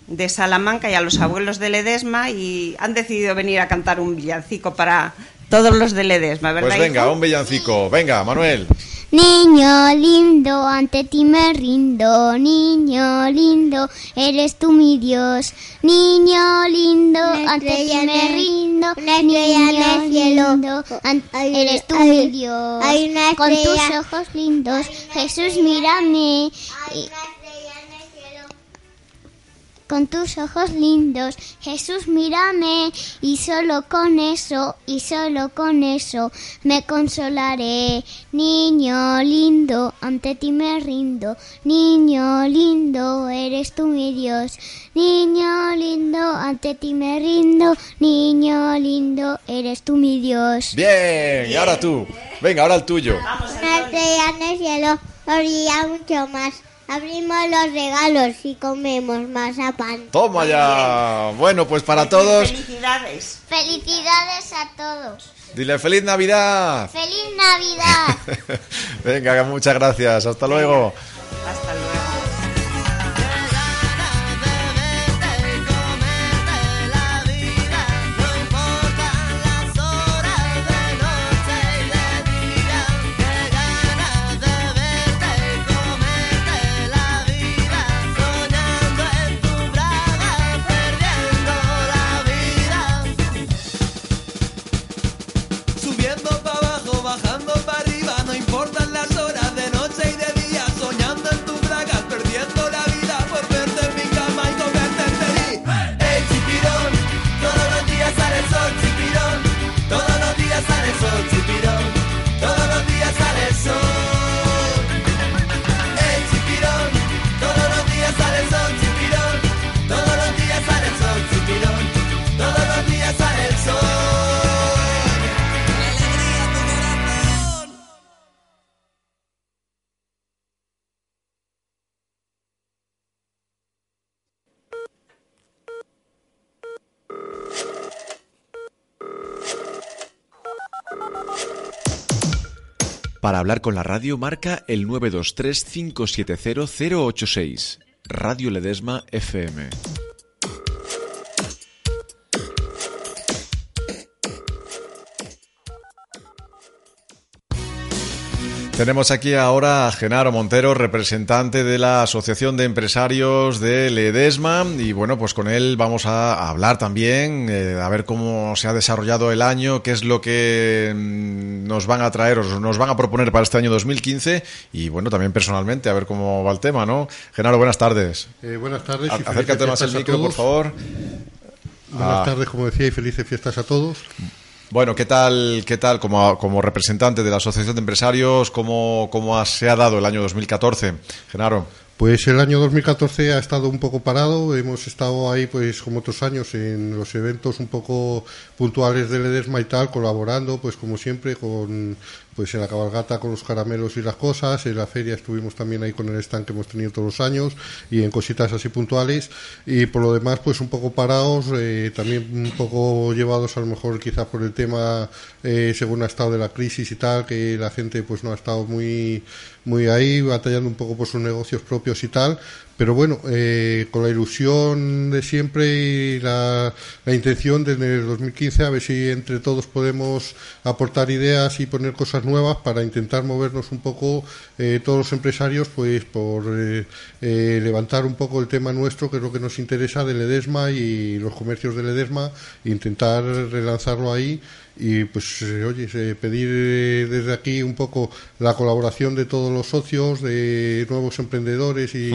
de Salamanca y a los abuelos de Ledesma y han decidido venir a cantar un villancico para todos los de Ledesma, ¿verdad? Pues venga, hijo? un villancico. Venga, Manuel. Niño lindo, ante ti me rindo, niño lindo, eres tú mi Dios. Niño lindo, ante ti me rindo, una estrella en niño el cielo. lindo, Hay- eres tú hay- mi Dios. hay una Con tus ojos lindos, Jesús, mírame. Con tus ojos lindos, Jesús, mírame, y solo con eso, y solo con eso me consolaré. Niño lindo, ante ti me rindo, niño lindo, eres tú mi Dios. Niño lindo, ante ti me rindo, niño lindo, eres tú mi Dios. Bien, y ahora tú. Venga, ahora el tuyo. Estrella en el cielo brilla mucho más. Abrimos los regalos y comemos mazapán. Toma ya. Bueno, pues para todos, Felicidades. Felicidades a todos. dile feliz Navidad. Feliz Navidad. Venga, muchas gracias. Hasta luego. Hasta luego. Para hablar con la radio marca el 923-570-086. Radio Ledesma FM. Tenemos aquí ahora a Genaro Montero, representante de la Asociación de Empresarios de Ledesma y bueno, pues con él vamos a hablar también, eh, a ver cómo se ha desarrollado el año, qué es lo que mm, nos van a traer o nos van a proponer para este año 2015 y bueno, también personalmente, a ver cómo va el tema, ¿no? Genaro, buenas tardes. Eh, buenas tardes. A- Acércate más el micro, por favor. Buenas Ah. tardes, como decía, y felices fiestas a todos. Bueno, ¿qué tal, qué tal como, como representante de la Asociación de Empresarios, cómo, cómo se ha dado el año 2014? Genaro. Pues el año 2014 ha estado un poco parado, hemos estado ahí pues como otros años en los eventos un poco puntuales del Edesma y tal, colaborando pues como siempre con pues en la cabalgata con los caramelos y las cosas, en la feria estuvimos también ahí con el stand que hemos tenido todos los años y en cositas así puntuales y por lo demás pues un poco parados, eh, también un poco llevados a lo mejor quizás por el tema eh, según ha estado de la crisis y tal, que la gente pues no ha estado muy muy ahí, batallando un poco por sus negocios propios y tal, pero bueno, eh, con la ilusión de siempre y la, la intención de en el 2015 a ver si entre todos podemos aportar ideas y poner cosas nuevas para intentar movernos un poco eh, todos los empresarios pues por eh, eh, levantar un poco el tema nuestro que es lo que nos interesa del Edesma y los comercios del Edesma e intentar relanzarlo ahí y pues eh, oye pedir eh, desde aquí un poco la colaboración de todos los socios de nuevos emprendedores y,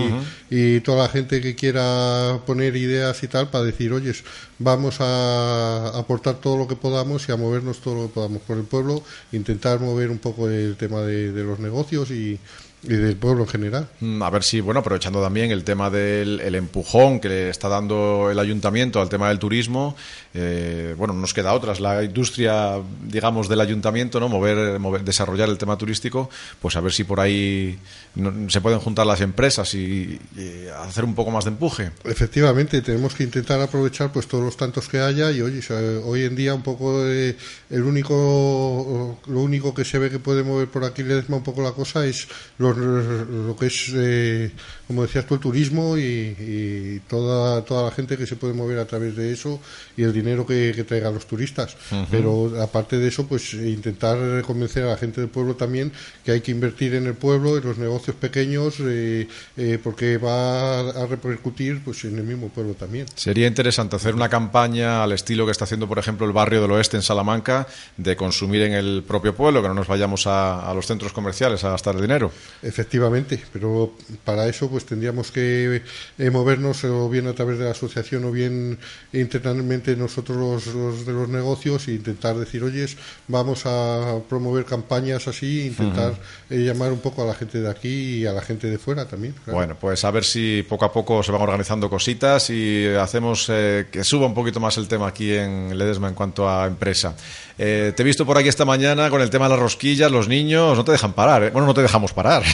y toda la gente que quiera poner ideas y tal para decir oye vamos a aportar todo lo que podamos y a movernos todo lo que podamos por el pueblo intentar mover un poco el tema de, de los negocios y, y del pueblo en general Mm, A ver si, bueno, aprovechando también el tema del el empujón que le está dando el ayuntamiento al tema del turismo, eh, bueno, no nos queda otra, es la industria, digamos, del ayuntamiento, ¿no? Mover, mover- desarrollar el tema turístico, pues a ver si por ahí no- se pueden juntar las empresas y, y hacer un poco más de empuje. Efectivamente, tenemos que intentar aprovechar pues todos los tantos que haya y oye, hoy en día un poco eh, el único lo único que se ve que puede mover por aquí Ledesma un poco la cosa es lo, lo que es eh, como decías tú el turismo y, y toda toda la gente que se puede mover a través de eso y el dinero que, que traigan los turistas. Pero aparte de eso, pues intentar convencer a la gente del pueblo también que hay que invertir en el pueblo, en los negocios pequeños, eh, eh, porque va a repercutir pues en el mismo pueblo también. Sería interesante hacer una campaña al estilo que está haciendo, por ejemplo, el barrio del oeste en Salamanca, de consumir en el propio pueblo, que no nos vayamos a, a los centros comerciales a gastar el dinero. Efectivamente, pero para eso pues tendríamos que eh, movernos o bien a través de la asociación o bien internamente nosotros los, los de los negocios e intentar decir, oyes, vamos a promover campañas así, intentar eh, llamar un poco a la gente de aquí y a la gente de fuera también. claro. Bueno, pues a ver si poco a poco se van organizando cositas y hacemos eh, que suba un poquito más el tema aquí en Ledesma en cuanto a empresa. Eh, te he visto por aquí esta mañana con el tema de las rosquillas, los niños no te dejan parar. ¿eh? Bueno, no te dejamos parar.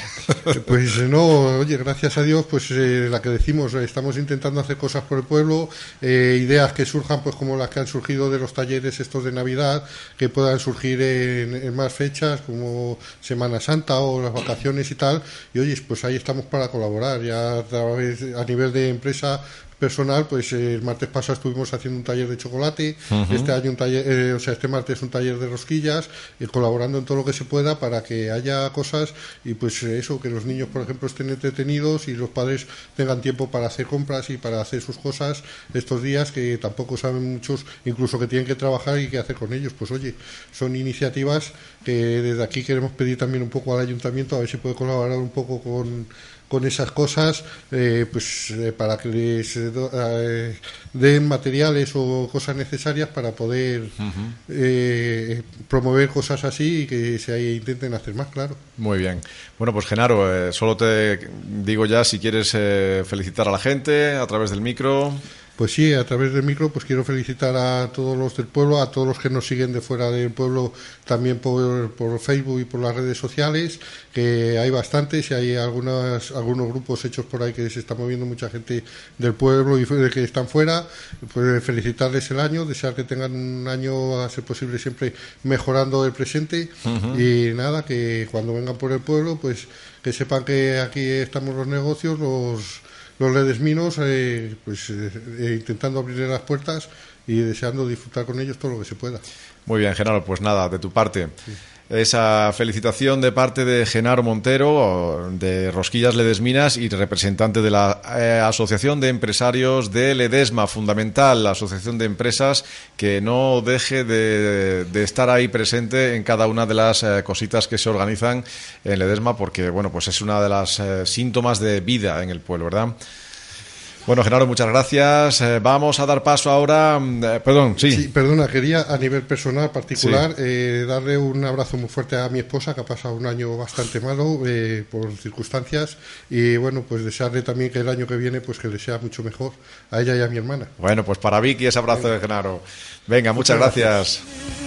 Pues eh, no, oye, gracias a Dios, pues la que decimos, estamos intentando hacer cosas por el pueblo, ideas que surjan, pues como las que han surgido de los talleres estos de Navidad, que puedan surgir en, más fechas, como Semana Santa o las vacaciones y tal. Y oye, pues ahí estamos para colaborar, ya a nivel de empresa personal, pues eh, el martes pasado estuvimos haciendo un taller de chocolate, este año un taller, eh, o sea, este martes un taller de rosquillas, y colaborando en todo lo que se pueda para que haya cosas y pues eh, eso, que los niños, por ejemplo, estén entretenidos y los padres tengan tiempo para hacer compras y para hacer sus cosas estos días que tampoco saben muchos, incluso que tienen que trabajar y qué hacer con ellos. Pues oye, son iniciativas que desde aquí queremos pedir también un poco al ayuntamiento a ver si puede colaborar un poco con con esas cosas eh, pues eh, para que les eh, eh, den materiales o cosas necesarias para poder eh, promover cosas así y que se intenten hacer más claro Muy bien. Bueno, pues Genaro, solo te digo ya si quieres eh, felicitar a la gente a través del micro. Pues sí, a través del micro pues quiero felicitar a todos los del pueblo, a todos los que nos siguen de fuera del pueblo también por, por Facebook y por las redes sociales, que hay bastantes y hay algunas, algunos grupos hechos por ahí que se está moviendo mucha gente del pueblo y que están fuera. Pues felicitarles el año, desear que tengan un año a ser posible siempre mejorando el presente y nada, que cuando vengan por el pueblo pues que sepan que aquí estamos los negocios, los los ledesminos eh, pues eh, eh, intentando abrirle las puertas y deseando disfrutar con ellos todo lo que se pueda. Muy bien, Genaro, pues nada, de tu parte. Esa felicitación de parte de Genaro Montero, de Rosquillas Ledesminas y representante de la eh, Asociación de Empresarios de Ledesma, fundamental, la asociación de empresas que no deje de, de estar ahí presente en cada una de las eh, cositas que se organizan en Ledesma, porque bueno, pues es una de las eh, síntomas de vida en el pueblo, ¿verdad? Bueno, Genaro, muchas gracias. Eh, vamos a dar paso ahora. mm, eh, perdón, sí. Sí, perdona, quería a nivel personal particular eh, darle un abrazo muy fuerte a mi esposa que ha pasado un año bastante malo eh, por circunstancias y bueno, pues desearle también que el año que viene pues que le sea mucho mejor a ella y a mi hermana. Bueno, pues para Vicky ese abrazo de Genaro. Venga, muchas, Muchas gracias. Messages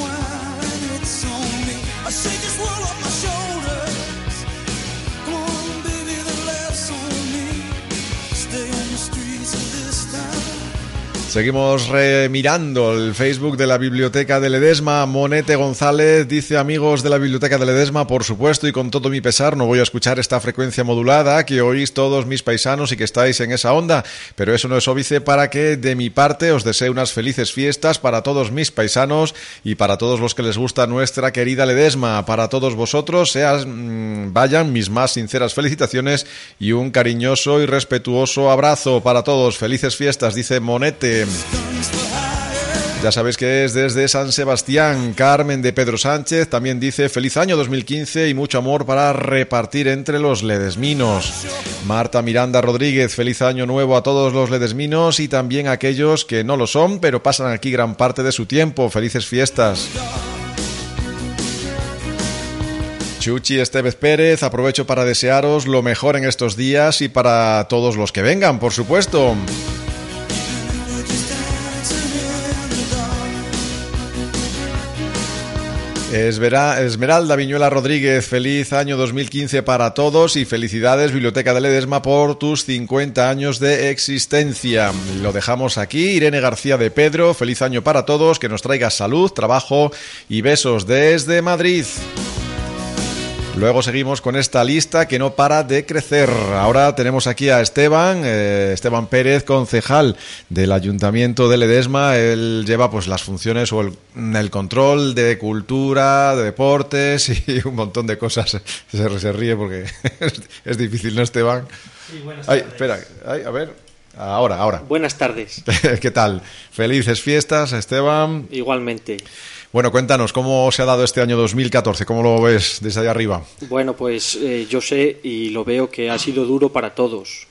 soin. Seguimos remirando el Facebook de la Biblioteca de Ledesma. Monete González dice, amigos de la Biblioteca de Ledesma, por supuesto y con todo mi pesar, no voy a escuchar esta frecuencia modulada que oís todos mis paisanos y que estáis en esa onda, pero eso no es óbice para que de mi parte os desee unas felices fiestas para todos mis paisanos y para todos los que les gusta nuestra querida Ledesma. Para todos vosotros, seas, mm, vayan mis más sinceras felicitaciones y un cariñoso y respetuoso abrazo para todos. Felices fiestas, dice Monete. Ya sabéis que es desde San Sebastián. Carmen de Pedro Sánchez también dice feliz año 2015 y mucho amor para repartir entre los ledesminos. Marta Miranda Rodríguez, feliz año nuevo a todos los ledesminos y también a aquellos que no lo son, pero pasan aquí gran parte de su tiempo. Felices fiestas. Chuchi Estevez Pérez, aprovecho para desearos lo mejor en estos días y para todos los que vengan, por supuesto. Esmeralda Viñuela Rodríguez, feliz año 2015 para todos y felicidades Biblioteca de Ledesma por tus 50 años de existencia. Lo dejamos aquí. Irene García de Pedro, feliz año para todos, que nos traiga salud, trabajo y besos desde Madrid. Luego seguimos con esta lista que no para de crecer. Ahora tenemos aquí a Esteban, eh, Esteban Pérez, concejal del Ayuntamiento de Ledesma. Él lleva pues las funciones o el, el control de cultura, de deportes y un montón de cosas. Se, se ríe porque es, es difícil, ¿no, Esteban? Sí, buenas Ay, tardes. espera, ay, a ver. Ahora, ahora. Buenas tardes. ¿Qué tal? Felices fiestas, Esteban. Igualmente. Bueno, cuéntanos, ¿cómo se ha dado este año 2014? ¿Cómo lo ves desde allá arriba? Bueno, pues eh, yo sé y lo veo que ha sido duro para todos,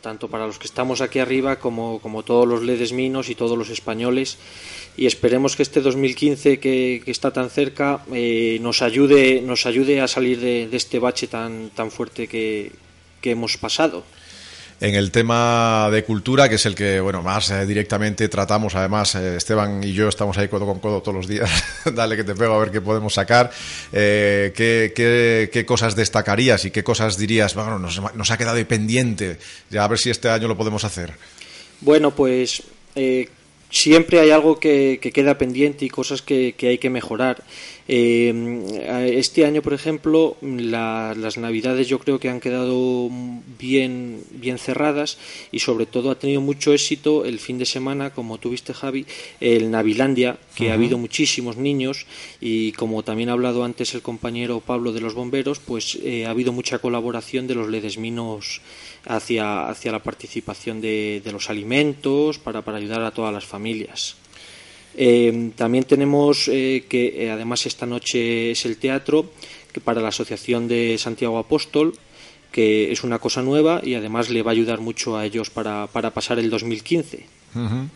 tanto para los que estamos aquí arriba como, como todos los ledesminos y todos los españoles. Y esperemos que este 2015 que, que está tan cerca eh, nos ayude nos ayude a salir de, de este bache tan tan fuerte que, que hemos pasado. En el tema de cultura, que es el que bueno más eh, directamente tratamos, además eh, Esteban y yo estamos ahí codo con codo todos los días, dale que te pego a ver qué podemos sacar, Eh, ¿qué, cosas destacarías y qué cosas dirías, bueno, nos, ha quedado pendiente, ya a ver si este año lo podemos hacer? Bueno, pues siempre hay algo que, que queda pendiente y cosas que hay que mejorar. Eh, este año, por ejemplo, la- las navidades yo creo que han quedado bien, bien cerradas y sobre todo ha tenido mucho éxito el fin de semana, como tuviste Javi, el Navilandia, que ha habido muchísimos niños y como también ha hablado antes el compañero Pablo de los bomberos, pues eh, ha habido mucha colaboración de los ledesminos hacia, hacia la participación de, de los alimentos para, para ayudar a todas las familias. Eh, también tenemos eh, que eh, además esta noche es el teatro que para la Asociación de Santiago Apóstol que es una cosa nueva y además le va a ayudar mucho a ellos para, para pasar el 2015. Ujú.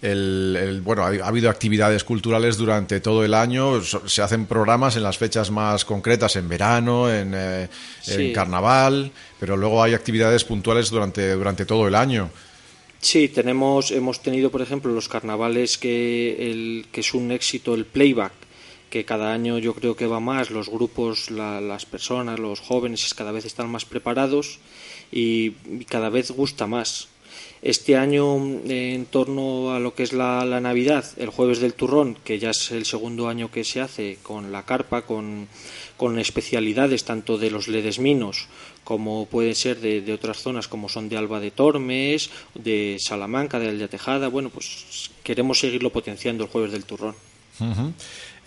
El, el- bueno, ha, ha habido actividades culturales durante todo el año. Se hacen programas en las fechas más concretas, en verano, en, eh, en carnaval, pero luego hay actividades puntuales durante, durante todo el año. Sí, tenemos, hemos tenido, por ejemplo, los carnavales que, el, que es un éxito, el playback, que cada año yo creo que va más, los grupos, la- las personas, los jóvenes cada vez están más preparados y, cada vez gusta más. Este año, en torno a lo que es la Navidad, el jueves del turrón, que ya es el segundo año que se hace con la carpa, con, con especialidades tanto de los ledesminos como puede ser de, otras zonas como son de Alba de Tormes, de Salamanca, de Aldea Tejada. Bueno, pues queremos seguirlo potenciando el jueves del turrón.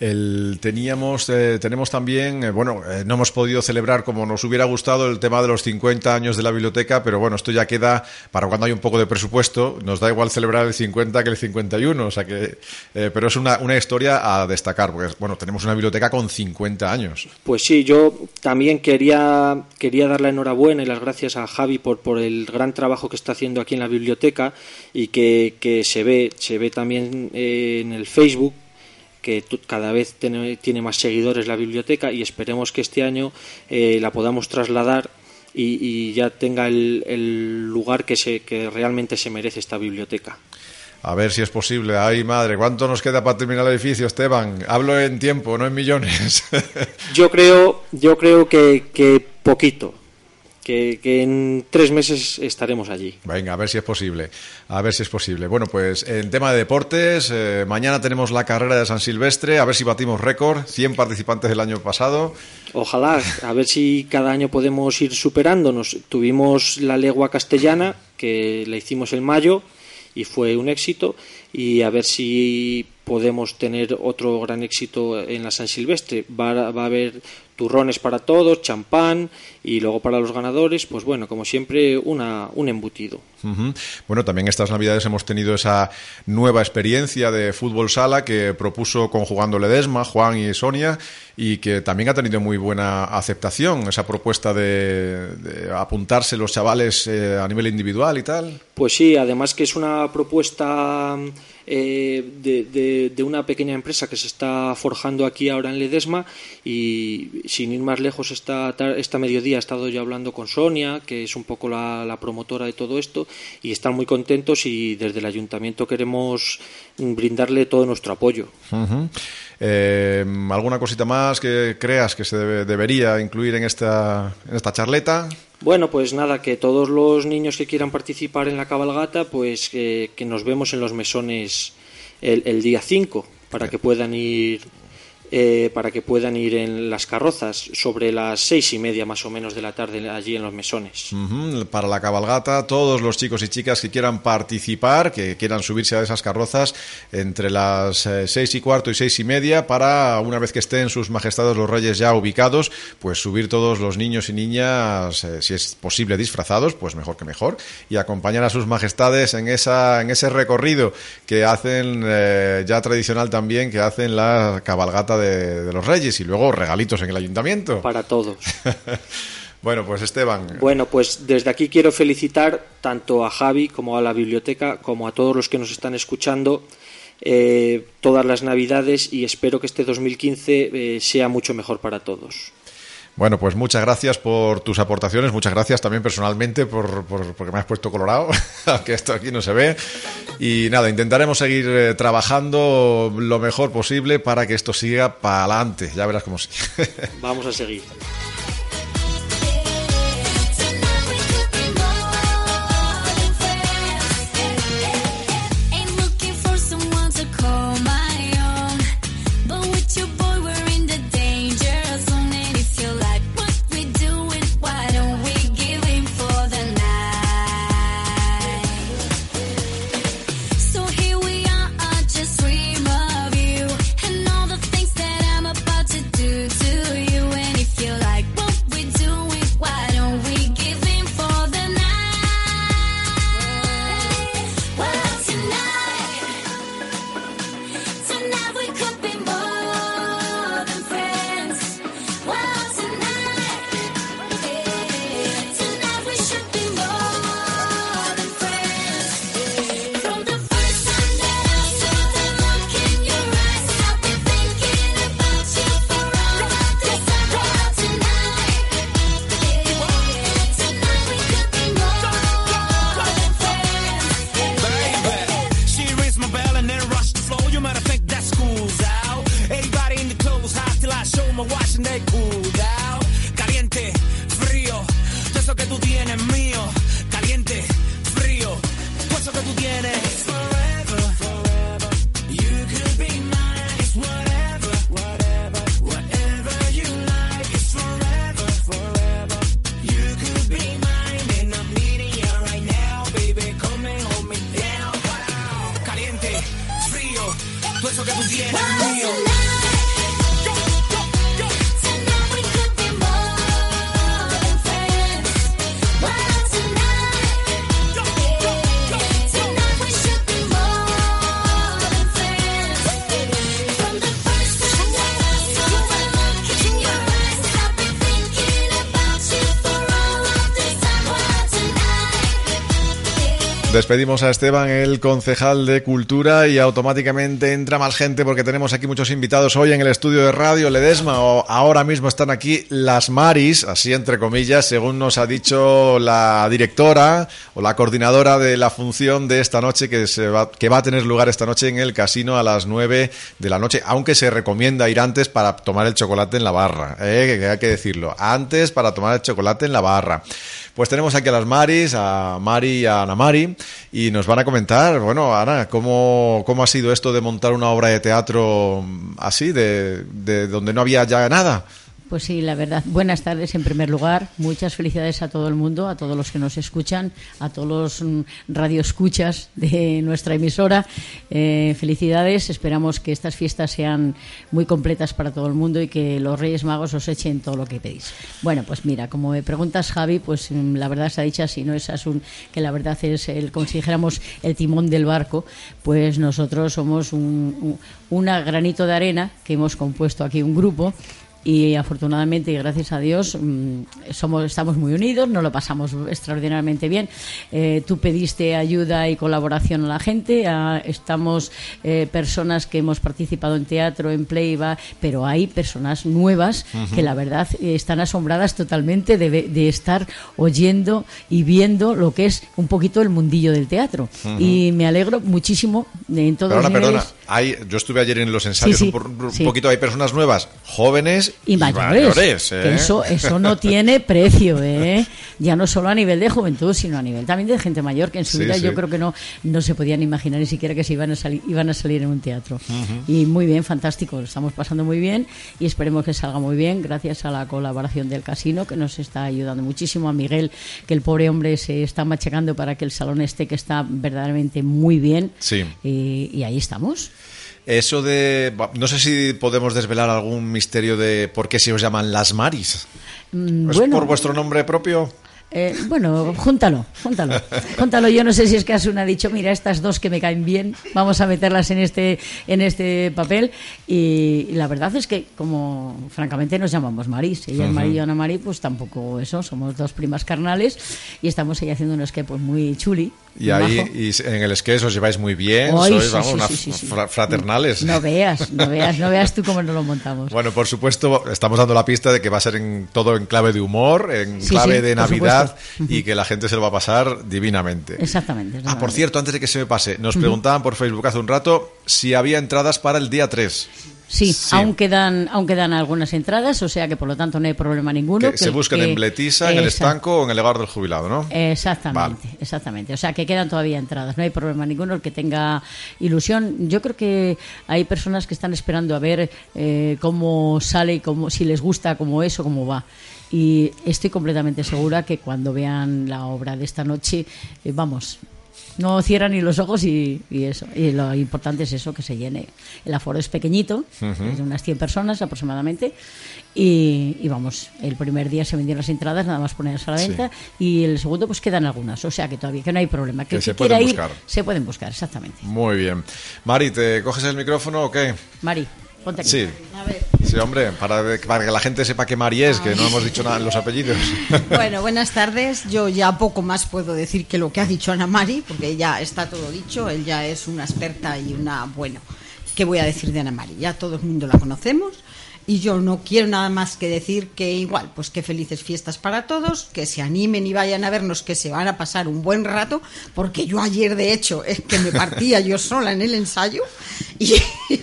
El, teníamos, eh, tenemos también, eh, bueno, eh, no hemos podido celebrar como nos hubiera gustado el tema de los 50 años de la biblioteca, pero bueno, esto ya queda para cuando hay un poco de presupuesto. Nos da igual celebrar el 50 que el 51, o sea que, eh, pero es una, una historia a destacar, porque bueno, tenemos una biblioteca con 50 años. Pues sí, yo también quería, quería dar la enhorabuena y las gracias a Javi por, por el gran trabajo que está haciendo aquí en la biblioteca y que, que se ve, se ve también en el Facebook que cada vez tiene, tiene más seguidores la biblioteca y esperemos que este año eh, la podamos trasladar y, y ya tenga el, el lugar que, se, que realmente se merece esta biblioteca. A ver si es posible. Ay, madre, ¿cuánto nos queda para terminar el edificio, Esteban? Hablo en tiempo, no en millones. Yo creo, yo creo que, que poquito. Que, que en tres meses estaremos allí. Venga, a ver si es posible. A ver si es posible. Bueno, pues en tema de deportes, eh, mañana tenemos la carrera de San Silvestre, a ver si batimos récord, 100 participantes del año pasado. Ojalá, a ver si cada año podemos ir superándonos. Tuvimos la legua castellana, que la hicimos en mayo y fue un éxito, y a ver si podemos tener otro gran éxito en la San Silvestre. Va, va a haber turrones para todos, champán y luego para los ganadores, pues bueno, como siempre, una, un embutido. Bueno, también estas navidades hemos tenido esa nueva experiencia de fútbol sala que propuso conjugando Ledesma, Juan y Sonia, y que también ha tenido muy buena aceptación, esa propuesta de, de apuntarse los chavales eh, a nivel individual y tal. Pues sí, además que es una propuesta eh, de, de- de una pequeña empresa que se está forjando aquí ahora en Ledesma y sin ir más lejos esta, esta mediodía he estado yo hablando con Sonia, que es un poco la, la promotora de todo esto y están muy contentos y desde el ayuntamiento queremos brindarle todo nuestro apoyo. Eh, ¿Alguna cosita más que creas que se debe- debería incluir en esta, en esta charleta? Bueno, pues nada, que todos los niños que quieran participar en la cabalgata, pues que, que nos vemos en los mesones el, el día 5 para que puedan ir eh, para que puedan ir en las carrozas sobre las seis y media más o menos de la tarde allí en los mesones. Para la cabalgata, todos los chicos y chicas que quieran participar, que quieran subirse a esas carrozas entre las eh, seis y cuarto y seis y media, para una vez que estén sus majestades los reyes ya ubicados, pues subir todos los niños y niñas, eh, si es posible disfrazados, pues mejor que mejor, y acompañar a sus majestades en esa en ese recorrido que hacen ya tradicional también, que hacen la cabalgata de, de los reyes y luego regalitos en el ayuntamiento. Para todos. bueno, pues Esteban. Bueno, pues desde aquí quiero felicitar tanto a Javi como a la biblioteca, como a todos los que nos están escuchando eh, todas las navidades y espero que este 2015 eh, sea mucho mejor para todos. Bueno, pues muchas gracias por tus aportaciones, muchas gracias también personalmente por, por- porque me has puesto colorado, aunque esto aquí no se ve. Y nada, intentaremos seguir eh, trabajando lo mejor posible para que esto siga para adelante. Ya verás cómo sí. Vamos a seguir. Despedimos a Esteban, el concejal de Cultura, y automáticamente entra más gente porque tenemos aquí muchos invitados hoy en el estudio de Radio Ledesma. Ahora mismo están aquí las Maris, así entre comillas, según nos ha dicho la directora o la coordinadora de la función de esta noche que, se va, que va a tener lugar esta noche en el casino a las 9 de la noche, aunque se recomienda ir antes para tomar el chocolate en la barra, ¿eh? que hay que decirlo, antes para tomar el chocolate en la barra. Pues tenemos aquí a las Maris, a Mari y a Ana Mari, y nos van a comentar, bueno, Ana, ¿cómo, cómo ha sido esto de montar una obra de teatro así, de, de donde no había ya nada? Pues sí, la verdad. Buenas tardes en primer lugar. Muchas felicidades a todo el mundo, a todos los que nos escuchan, a todos los mm, radioescuchas de nuestra emisora. Eh, felicidades. Esperamos que estas fiestas sean muy completas para todo el mundo y que los Reyes Magos os echen todo lo que pedís. Bueno, pues mira, como me preguntas, Javi, pues mm, la verdad se ha dicho, si no es Asun, que la verdad es el, como si dijéramos, el timón del barco, pues nosotros somos un, un una granito de arena que hemos compuesto aquí un grupo y afortunadamente y gracias a Dios mm, somos estamos muy unidos nos lo pasamos extraordinariamente bien. Eh, tú pediste ayuda y colaboración a la gente ah, estamos eh, personas que hemos participado en teatro en playback pero hay personas nuevas que la verdad eh, están asombradas totalmente de, de estar oyendo y viendo lo que es un poquito el mundillo del teatro. Y me alegro muchísimo en todos los niveles. Hay, yo estuve ayer en los ensayos Sí, sí, un, sí. poquito. Hay personas nuevas, jóvenes y mayores, ¿eh? que eso eso no tiene precio ¿eh? ya no solo a nivel de juventud sino a nivel también de gente mayor que en su vida yo creo que no no se podían imaginar ni siquiera que se iban a salir iban a salir en un teatro y muy bien fantástico lo estamos pasando muy bien y esperemos que salga muy bien gracias a la colaboración del casino que nos está ayudando muchísimo a Miguel que el pobre hombre se está machacando para que el salón esté que está verdaderamente muy bien Sí. y, y ahí estamos Eso de. No sé si podemos desvelar algún misterio de por qué se os llaman las Maris. Mm, ¿Es bueno por vuestro nombre propio? Eh, bueno, júntalo, júntalo. Júntalo. Yo no sé si es que Asun ha dicho, mira, estas dos que me caen bien, vamos a meterlas en este, en este papel. Y, y la verdad es que, como francamente nos llamamos Maris, ella es Ujú. Mari y yo Ana Mari, pues tampoco eso, somos dos primas carnales y estamos ahí haciendo unos que pues muy chuli. Y ahí y en el sketch os lleváis muy bien, sois sí, vamos, sí, unas sí, sí, sí. fra- fraternales. No veas, no veas, no veas tú cómo nos lo montamos. Bueno, por supuesto, estamos dando la pista de que va a ser en, todo en clave de humor, en clave de Navidad y que la gente se lo va a pasar divinamente. Exactamente. Ah, por cierto, antes de que se me pase, nos preguntaban por Facebook hace un rato si había entradas para el día 3. Sí, Aún, quedan, aún quedan algunas entradas, o sea que por lo tanto no hay problema ninguno. Que se que- en Bletisa, en el estanco o en el Legar del Jubilado, ¿no? Exactamente, exactamente. O sea que quedan todavía entradas, no hay problema ninguno. El que tenga ilusión, yo creo que hay personas que están esperando a ver eh, cómo sale y cómo, si les gusta, cómo es o cómo va. Y estoy completamente segura que cuando vean la obra de esta noche, eh, vamos, no cierran ni los ojos y, y eso. Y lo importante es eso, que se llene. El aforo es pequeñito, es de unas 100 personas aproximadamente. Y, y vamos, el primer día se vendieron las entradas, nada más ponerlas a la Sí. venta. Y el segundo, pues quedan algunas. O sea que todavía que no hay problema. Que, se pueden ir, buscar. se pueden buscar, exactamente. Muy bien. Mari, ¿te coges el micrófono o qué? Mari, ponte aquí. Sí. A ver. Sí, hombre, para, para que la gente sepa que Mari es, que no hemos dicho nada en los apellidos. Bueno, buenas tardes. Yo ya poco más puedo decir que lo que ha dicho Ana Mari, porque ya está todo dicho. Él ya es una experta y una, bueno, ¿qué voy a decir de Ana Mari? Ya todo el mundo la conocemos. Y yo no quiero nada más que decir que igual, pues que felices fiestas para todos, que se animen y vayan a vernos, que se van a pasar un buen rato, porque yo ayer de hecho es que me partía yo sola en el ensayo y,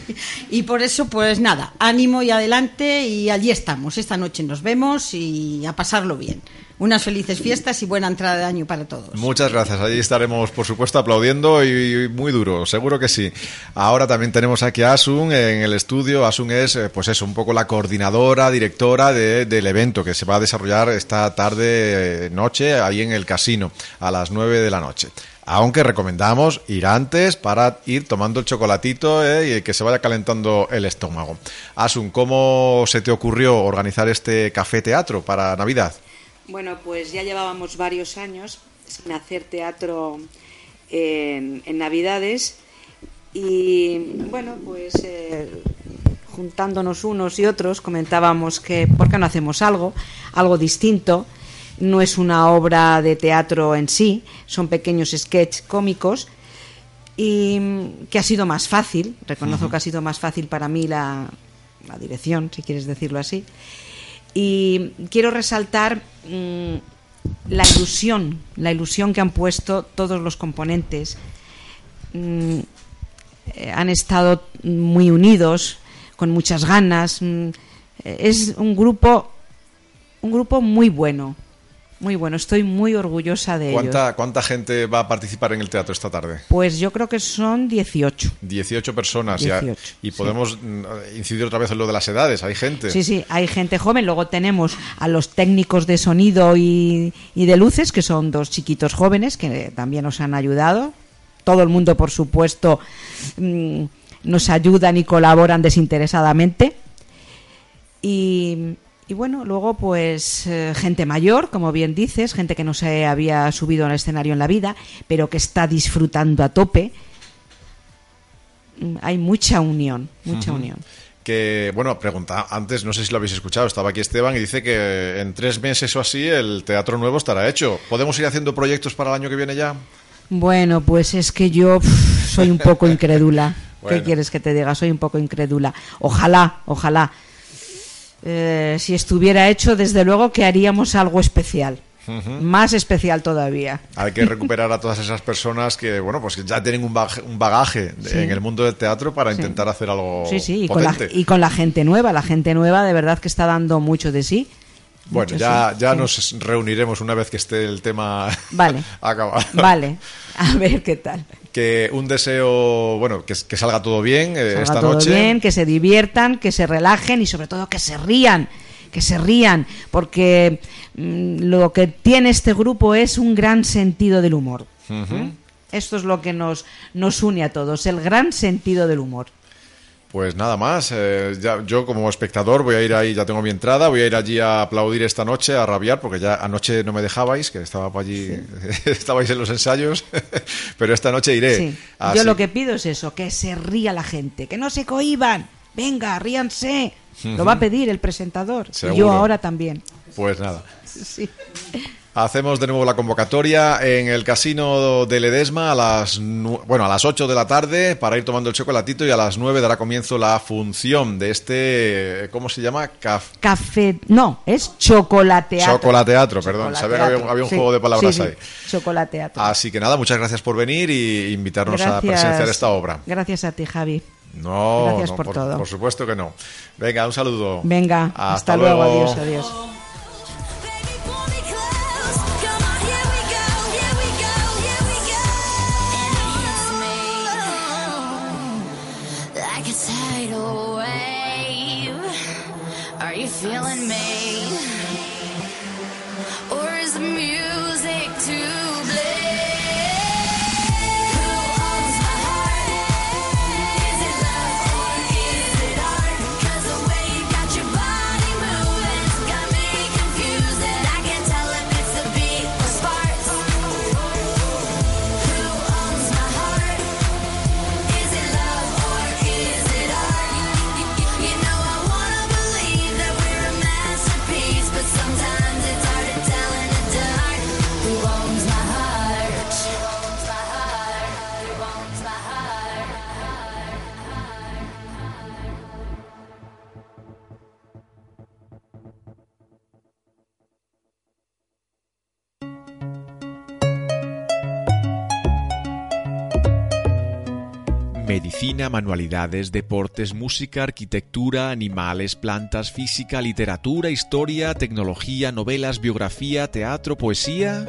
y por eso pues nada, ánimo y adelante y allí estamos, esta noche nos vemos y a pasarlo bien. Unas felices fiestas y buena entrada de año para todos. Muchas gracias. Allí estaremos, por supuesto, aplaudiendo y muy duro, seguro que sí. Ahora también tenemos aquí a Asun en el estudio. Asun es, eh, pues eso, un poco la coordinadora, directora de- del evento que se va a desarrollar esta tarde, eh, noche, ahí en el casino, a las 9 de la noche. Aunque recomendamos ir antes para ir tomando el chocolatito eh, y que se vaya calentando el estómago. Asun, ¿cómo se te ocurrió organizar este café teatro para Navidad? Bueno, pues ya llevábamos varios años sin hacer teatro en, en Navidades y bueno, pues eh, juntándonos unos y otros comentábamos que ¿por qué no hacemos algo, algo distinto? no es una obra de teatro en sí, son pequeños sketches cómicos y mm, que ha sido más fácil, reconozco que ha sido más fácil para mí la, la dirección, si quieres decirlo así. Y quiero resaltar mm, la ilusión, la ilusión que han puesto todos los componentes. Mm, eh, han estado muy unidos, con muchas ganas. mm, es un grupo, un grupo muy bueno, muy bueno. Estoy muy orgullosa de ellos. ¿Cuánta, ¿Cuánta gente va a participar en el teatro esta tarde? Pues yo creo que son 18. 18 personas. ya. 18, y podemos mm, incidir otra vez en lo de las edades. Hay gente. Sí, sí, hay gente joven. Luego tenemos a los técnicos de sonido y, y de luces, que son dos chiquitos jóvenes que también nos han ayudado. Todo el mundo, por supuesto, mm, nos ayudan y colaboran desinteresadamente. Y, y bueno, luego pues eh, gente mayor, como bien dices, gente que no se había subido al escenario en la vida, pero que está disfrutando a tope. Mm, Hay mucha unión, mucha unión. Que, bueno, pregunta, antes no sé si lo habéis escuchado, estaba aquí Esteban y dice que en tres meses o así el teatro nuevo estará hecho. ¿Podemos ir haciendo proyectos para el año que viene ya? Bueno, pues es que yo soy un poco incrédula. Bueno. ¿Qué quieres que te diga? Soy un poco incrédula. Ojalá, ojalá. Eh, si estuviera hecho, desde luego que haríamos algo especial. Más especial todavía. Hay que recuperar a todas esas personas que, bueno, pues que ya tienen un bagaje, un bagaje Sí. en el mundo del teatro para Sí. intentar hacer algo Sí, sí, y con, la, potente. y con la gente nueva. La gente nueva de verdad que está dando mucho de sí. Bueno, Mucho, ya, sí, ya sí. nos reuniremos una vez que esté el tema Vale. acabado. Vale, a ver qué tal. Que un deseo, bueno, que, que salga todo bien eh, Salga esta todo noche. bien, que se diviertan, que se relajen y sobre todo que se rían, que se rían, porque mm, lo que tiene este grupo es un gran sentido del humor. Esto es lo que nos, nos une a todos, el gran sentido del humor. Pues nada más, eh, ya, yo como espectador voy a ir ahí, ya tengo mi entrada, voy a ir allí a aplaudir esta noche, a rabiar, porque ya anoche no me dejabais, que estaba por allí, estabais en los ensayos, pero esta noche iré. Sí. Así- Yo lo que pido es eso, que se ría la gente, que no se cohiban. Venga, ríanse. Lo va a pedir el presentador. Y yo ahora también. Pues nada. Sí. Hacemos de nuevo la convocatoria en el casino de Ledesma a las bueno a las 8 de la tarde para ir tomando el chocolatito y a las 9 dará comienzo la función de este ¿cómo se llama? Caf- Café, no, es chocolateatro. Chocolateatro, perdón. Sabía que había, había un Sí, juego de palabras sí, sí, ahí. Chocolateatro. Así que nada, muchas gracias por venir y invitarnos a Gracias. presenciar esta obra. Gracias a ti, Javi. No, Gracias no, por todo. Por supuesto que no. Venga, un saludo. Venga, Hasta hasta, luego. luego. Adiós, adiós. Medicina, manualidades, deportes, música, arquitectura, animales, plantas, física, literatura, historia, tecnología, novelas, biografía, teatro, poesía.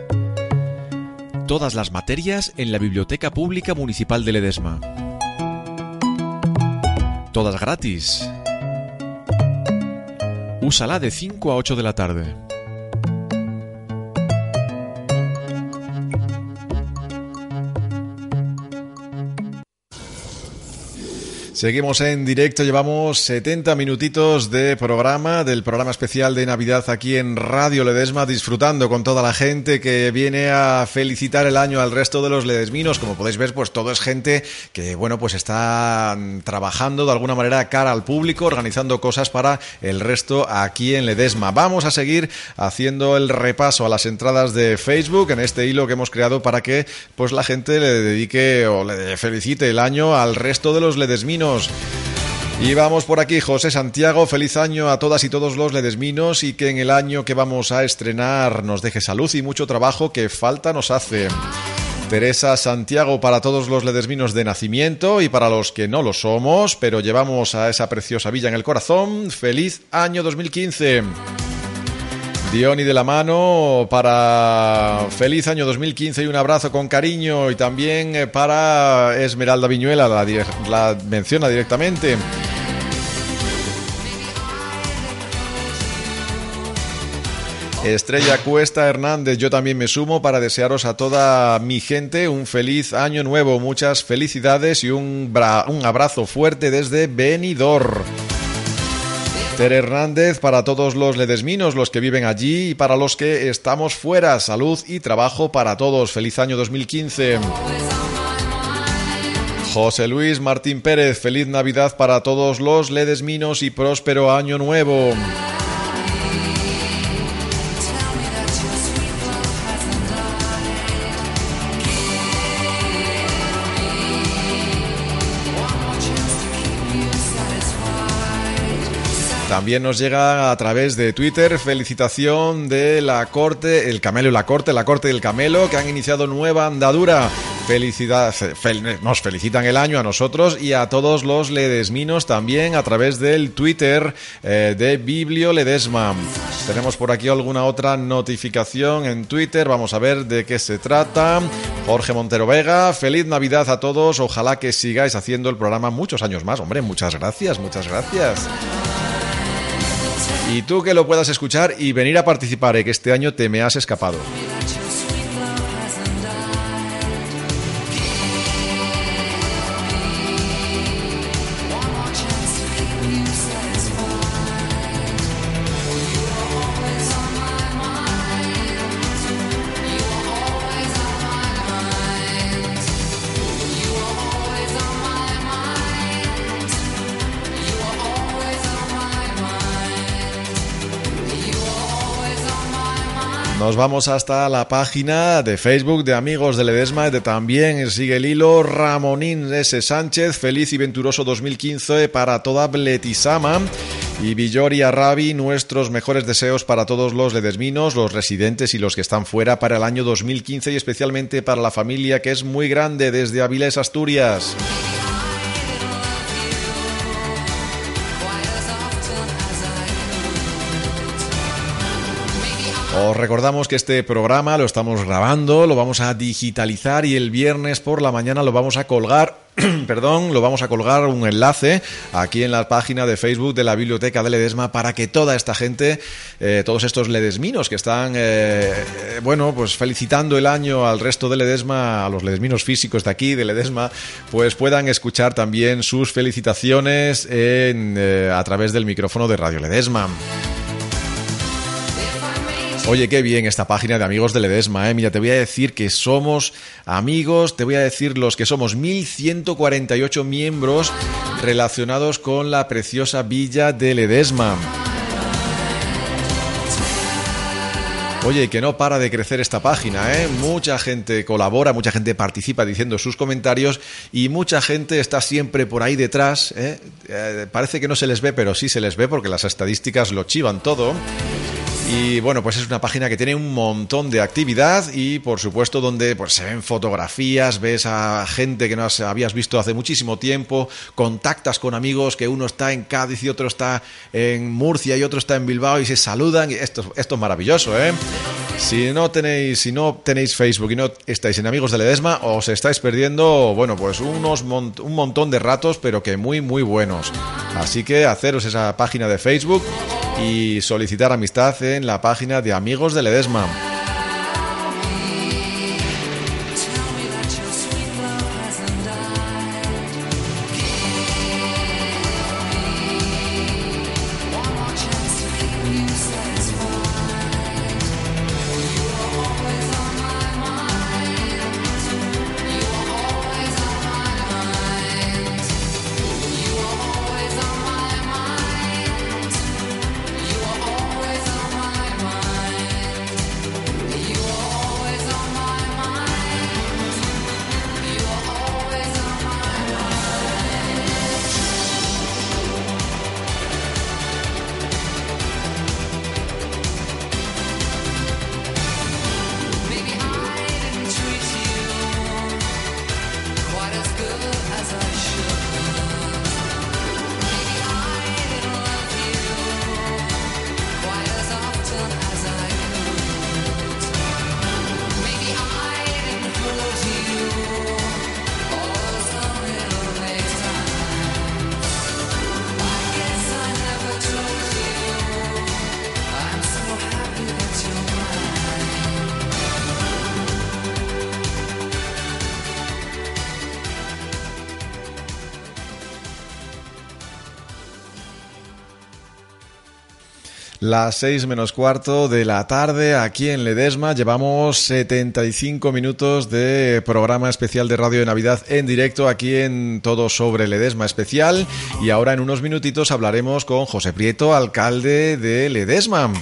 Todas las materias en la Biblioteca Pública Municipal de Ledesma. Todas gratis. Úsala de 5 a 8 de la tarde. Seguimos en directo, llevamos 70 minutitos de programa, del programa especial de Navidad aquí en Radio Ledesma, disfrutando con toda la gente que viene a felicitar el año al resto de los ledesminos. Como podéis ver, pues todo es gente que, bueno, pues está trabajando de alguna manera cara al público, organizando cosas para el resto aquí en Ledesma. Vamos a seguir haciendo el repaso a las entradas de Facebook en este hilo que hemos creado para que pues la gente le dedique o le felicite el año al resto de los ledesminos. Y vamos por aquí, José Santiago, feliz año a todas y todos los ledesminos y que en el año que vamos a estrenar nos deje salud y mucho trabajo que falta nos hace. Teresa Santiago para todos los ledesminos de nacimiento y para los que no lo somos, pero llevamos a esa preciosa villa en el corazón, feliz año 2015. Diony de la mano para feliz año 2015 y un abrazo con cariño y también eh, para Esmeralda Viñuela, la, menciona directamente. Estrella Cuesta Hernández, yo también me sumo para desearos a toda mi gente un feliz año nuevo, muchas felicidades y un, bra- un abrazo fuerte desde Benidorm. Ter Hernández para todos los ledesminos, los que viven allí y para los que estamos fuera. Salud y trabajo para todos. Feliz año 2015. José Luis Martín Pérez, feliz Navidad para todos los ledesminos y próspero año nuevo. También nos llega a través de Twitter felicitación de la corte, el camelo y la corte, la corte del camelo, que han iniciado nueva andadura. Felicidad, fel- nos felicitan el año a nosotros y a todos los ledesminos también a través del Twitter eh, de Biblio Ledesma. Tenemos por aquí alguna otra notificación en Twitter, vamos a ver de qué se trata. Jorge Montero Vega, feliz Navidad a todos, ojalá que sigáis haciendo el programa muchos años más. Hombre, muchas gracias, muchas gracias. Y tú que lo puedas escuchar y venir a participar, eh, que este año te me has escapado. Nos vamos hasta la página de Facebook de Amigos de Ledesma, de también sigue el hilo Ramonín S. Sánchez, feliz y venturoso 2015 para toda Bletisama. Y Villori Arabi, nuestros mejores deseos para todos los ledesminos, los residentes y los que están fuera para el año 2015 y especialmente para la familia que es muy grande desde Avilés, Asturias. Os recordamos que este programa lo estamos grabando, lo vamos a digitalizar y el viernes por la mañana lo vamos a colgar, perdón, lo vamos a colgar un enlace aquí en la página de Facebook de la Biblioteca de Ledesma para que toda esta gente, eh, todos estos ledesminos que están, eh, eh, bueno, pues felicitando el año al resto de Ledesma, a los ledesminos físicos de aquí, de Ledesma, pues puedan escuchar también sus felicitaciones en, a través del micrófono de Radio Ledesma. Oye, qué bien esta página de amigos de Ledesma, ¿eh? Mira, te voy a decir que somos amigos, te voy a decir los que somos 1148 miembros relacionados con la preciosa villa de Ledesma. Oye, que no para de crecer esta página, ¿eh? Mucha gente colabora, mucha gente participa diciendo sus comentarios y mucha gente está siempre por ahí detrás, ¿eh? Eh, parece que no se les ve, pero sí se les ve porque las estadísticas lo chivan todo. Y bueno, pues es una página que tiene un montón de actividad y por supuesto donde pues se ven fotografías, ves a gente que no has- habías visto hace muchísimo tiempo, contactas con amigos que uno está en Cádiz y otro está en Murcia y otro está en Bilbao y se saludan. Esto, esto es maravilloso, ¿eh? Si no tenéis, si no tenéis Facebook y no estáis en Amigos de Ledesma, os estáis perdiendo, bueno, pues unos un montón de ratos, pero que muy, muy buenos. Así que haceros esa página de Facebook y solicitar amistad en la página de Amigos de Ledesma. Las seis menos cuarto de la tarde aquí en Ledesma. Llevamos 75 minutos de programa especial de Radio de Navidad en directo aquí en Todo sobre Ledesma Especial. Y ahora en unos minutitos hablaremos con José Prieto, alcalde de Ledesma.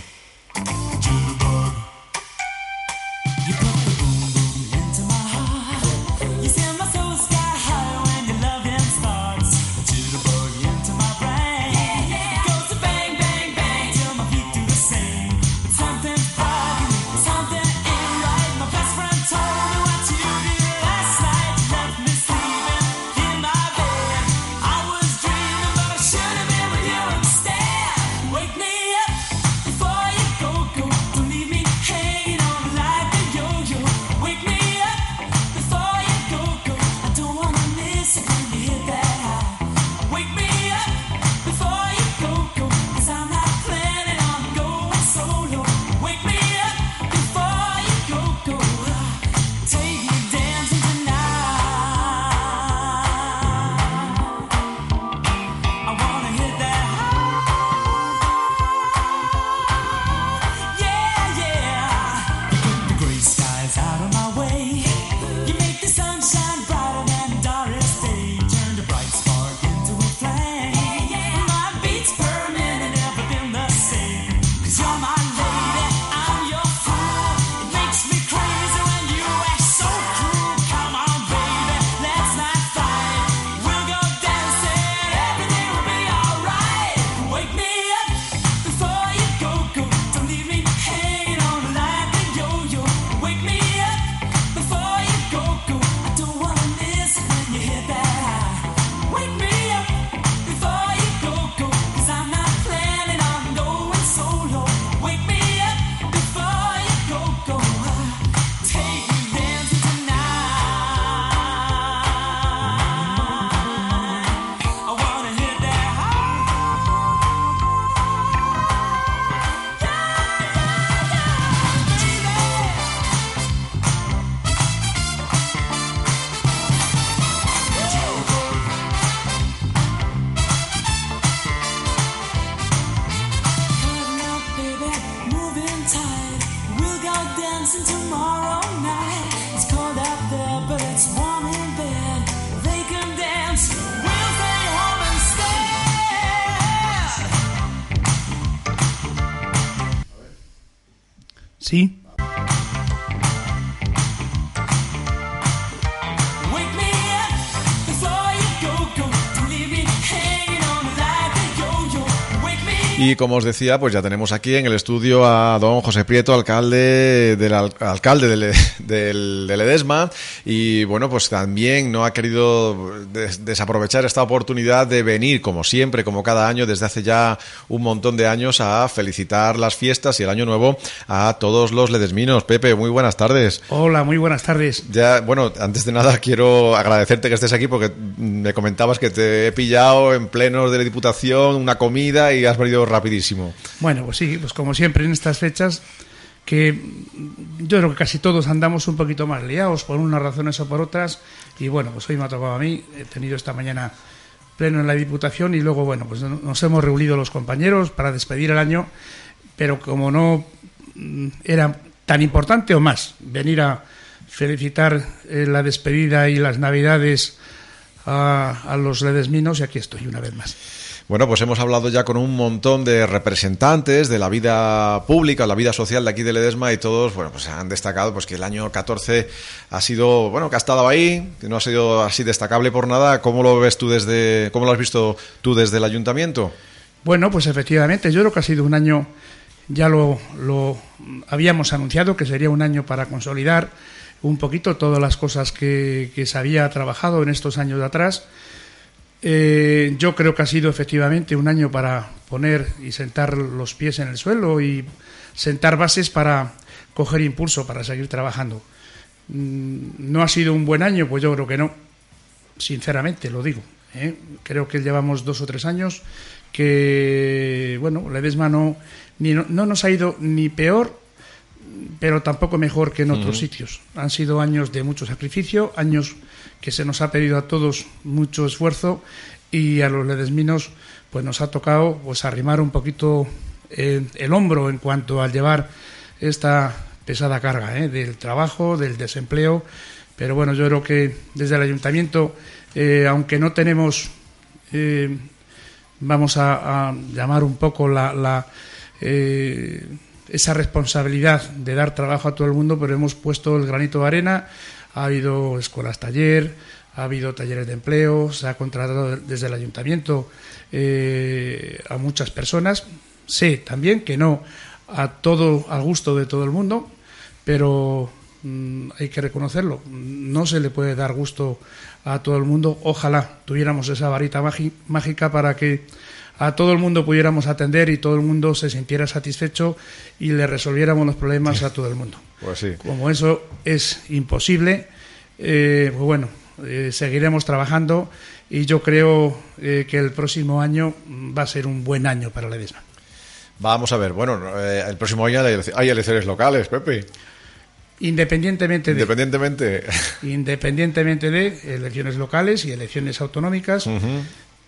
Y como os decía, pues ya tenemos aquí en el estudio a don José Prieto, alcalde del al- alcalde del- de Ledesma, y bueno, pues también no ha querido des- desaprovechar esta oportunidad de venir, como siempre, como cada año, desde hace ya un montón de años, a felicitar las fiestas y el año nuevo a todos los ledesminos. Pepe, muy buenas tardes. Hola, muy buenas tardes. Ya, bueno, antes de nada quiero agradecerte que estés aquí porque me comentabas que te he pillado en plenos de la Diputación, una comida y has venido rapidísimo. Bueno, pues sí, pues como siempre en estas fechas, que yo creo que casi todos andamos un poquito más liados por unas razones o por otras, y bueno, pues hoy me ha tocado a mí, he tenido esta mañana pleno en la Diputación y luego, bueno, pues nos hemos reunido los compañeros para despedir el año, pero como no mm, era tan importante o más venir a felicitar eh, la despedida y las navidades a, a los ledesminos, y aquí estoy una vez más. Bueno, pues hemos hablado ya con un montón de representantes de la vida pública, la vida social de aquí de Ledesma y todos, bueno, pues han destacado pues que el año 14 ha sido, bueno, que ha estado ahí, que no ha sido así destacable por nada. ¿Cómo lo ves tú desde, cómo lo has visto tú desde el ayuntamiento? Bueno, pues efectivamente, yo creo que ha sido un año, ya lo, lo habíamos anunciado, que sería un año para consolidar un poquito todas las cosas que, que se había trabajado en estos años de atrás. Eh, yo creo que ha sido efectivamente un año para poner y sentar los pies en el suelo y sentar bases para coger impulso, para seguir trabajando. Mm, ¿No ha sido un buen año? Pues yo creo que no. Sinceramente, lo digo. ¿eh? Creo que llevamos dos o tres años que, bueno, Ledesma no, ni, no, no nos ha ido ni peor, pero tampoco mejor que en otros sitios. Han sido años de mucho sacrificio, años que se nos ha pedido a todos mucho esfuerzo y a los ledesminos pues nos ha tocado pues arrimar un poquito eh, el hombro en cuanto al llevar esta pesada carga ¿eh? del trabajo, del desempleo. Pero bueno, yo creo que desde el ayuntamiento, eh, aunque no tenemos, vamos a, a llamar un poco la, la, esa responsabilidad de dar trabajo a todo el mundo, pero hemos puesto el granito de arena. Ha habido escuelas taller, ha habido talleres de empleo, se ha contratado desde el ayuntamiento eh, a muchas personas. Sé también que no a todo al gusto de todo el mundo, pero mm, hay que reconocerlo. No se le puede dar gusto a todo el mundo. Ojalá tuviéramos esa varita mágica para que a todo el mundo pudiéramos atender y todo el mundo se sintiera satisfecho y le resolviéramos los problemas a todo el mundo. Pues sí. Como eso es imposible, eh, pues bueno, eh, seguiremos trabajando y yo creo eh, que el próximo año va a ser un buen año para Ledesma. Vamos a ver, bueno, el próximo año hay elecciones locales, Pepe. Independientemente de, Independientemente. independientemente de elecciones locales y elecciones autonómicas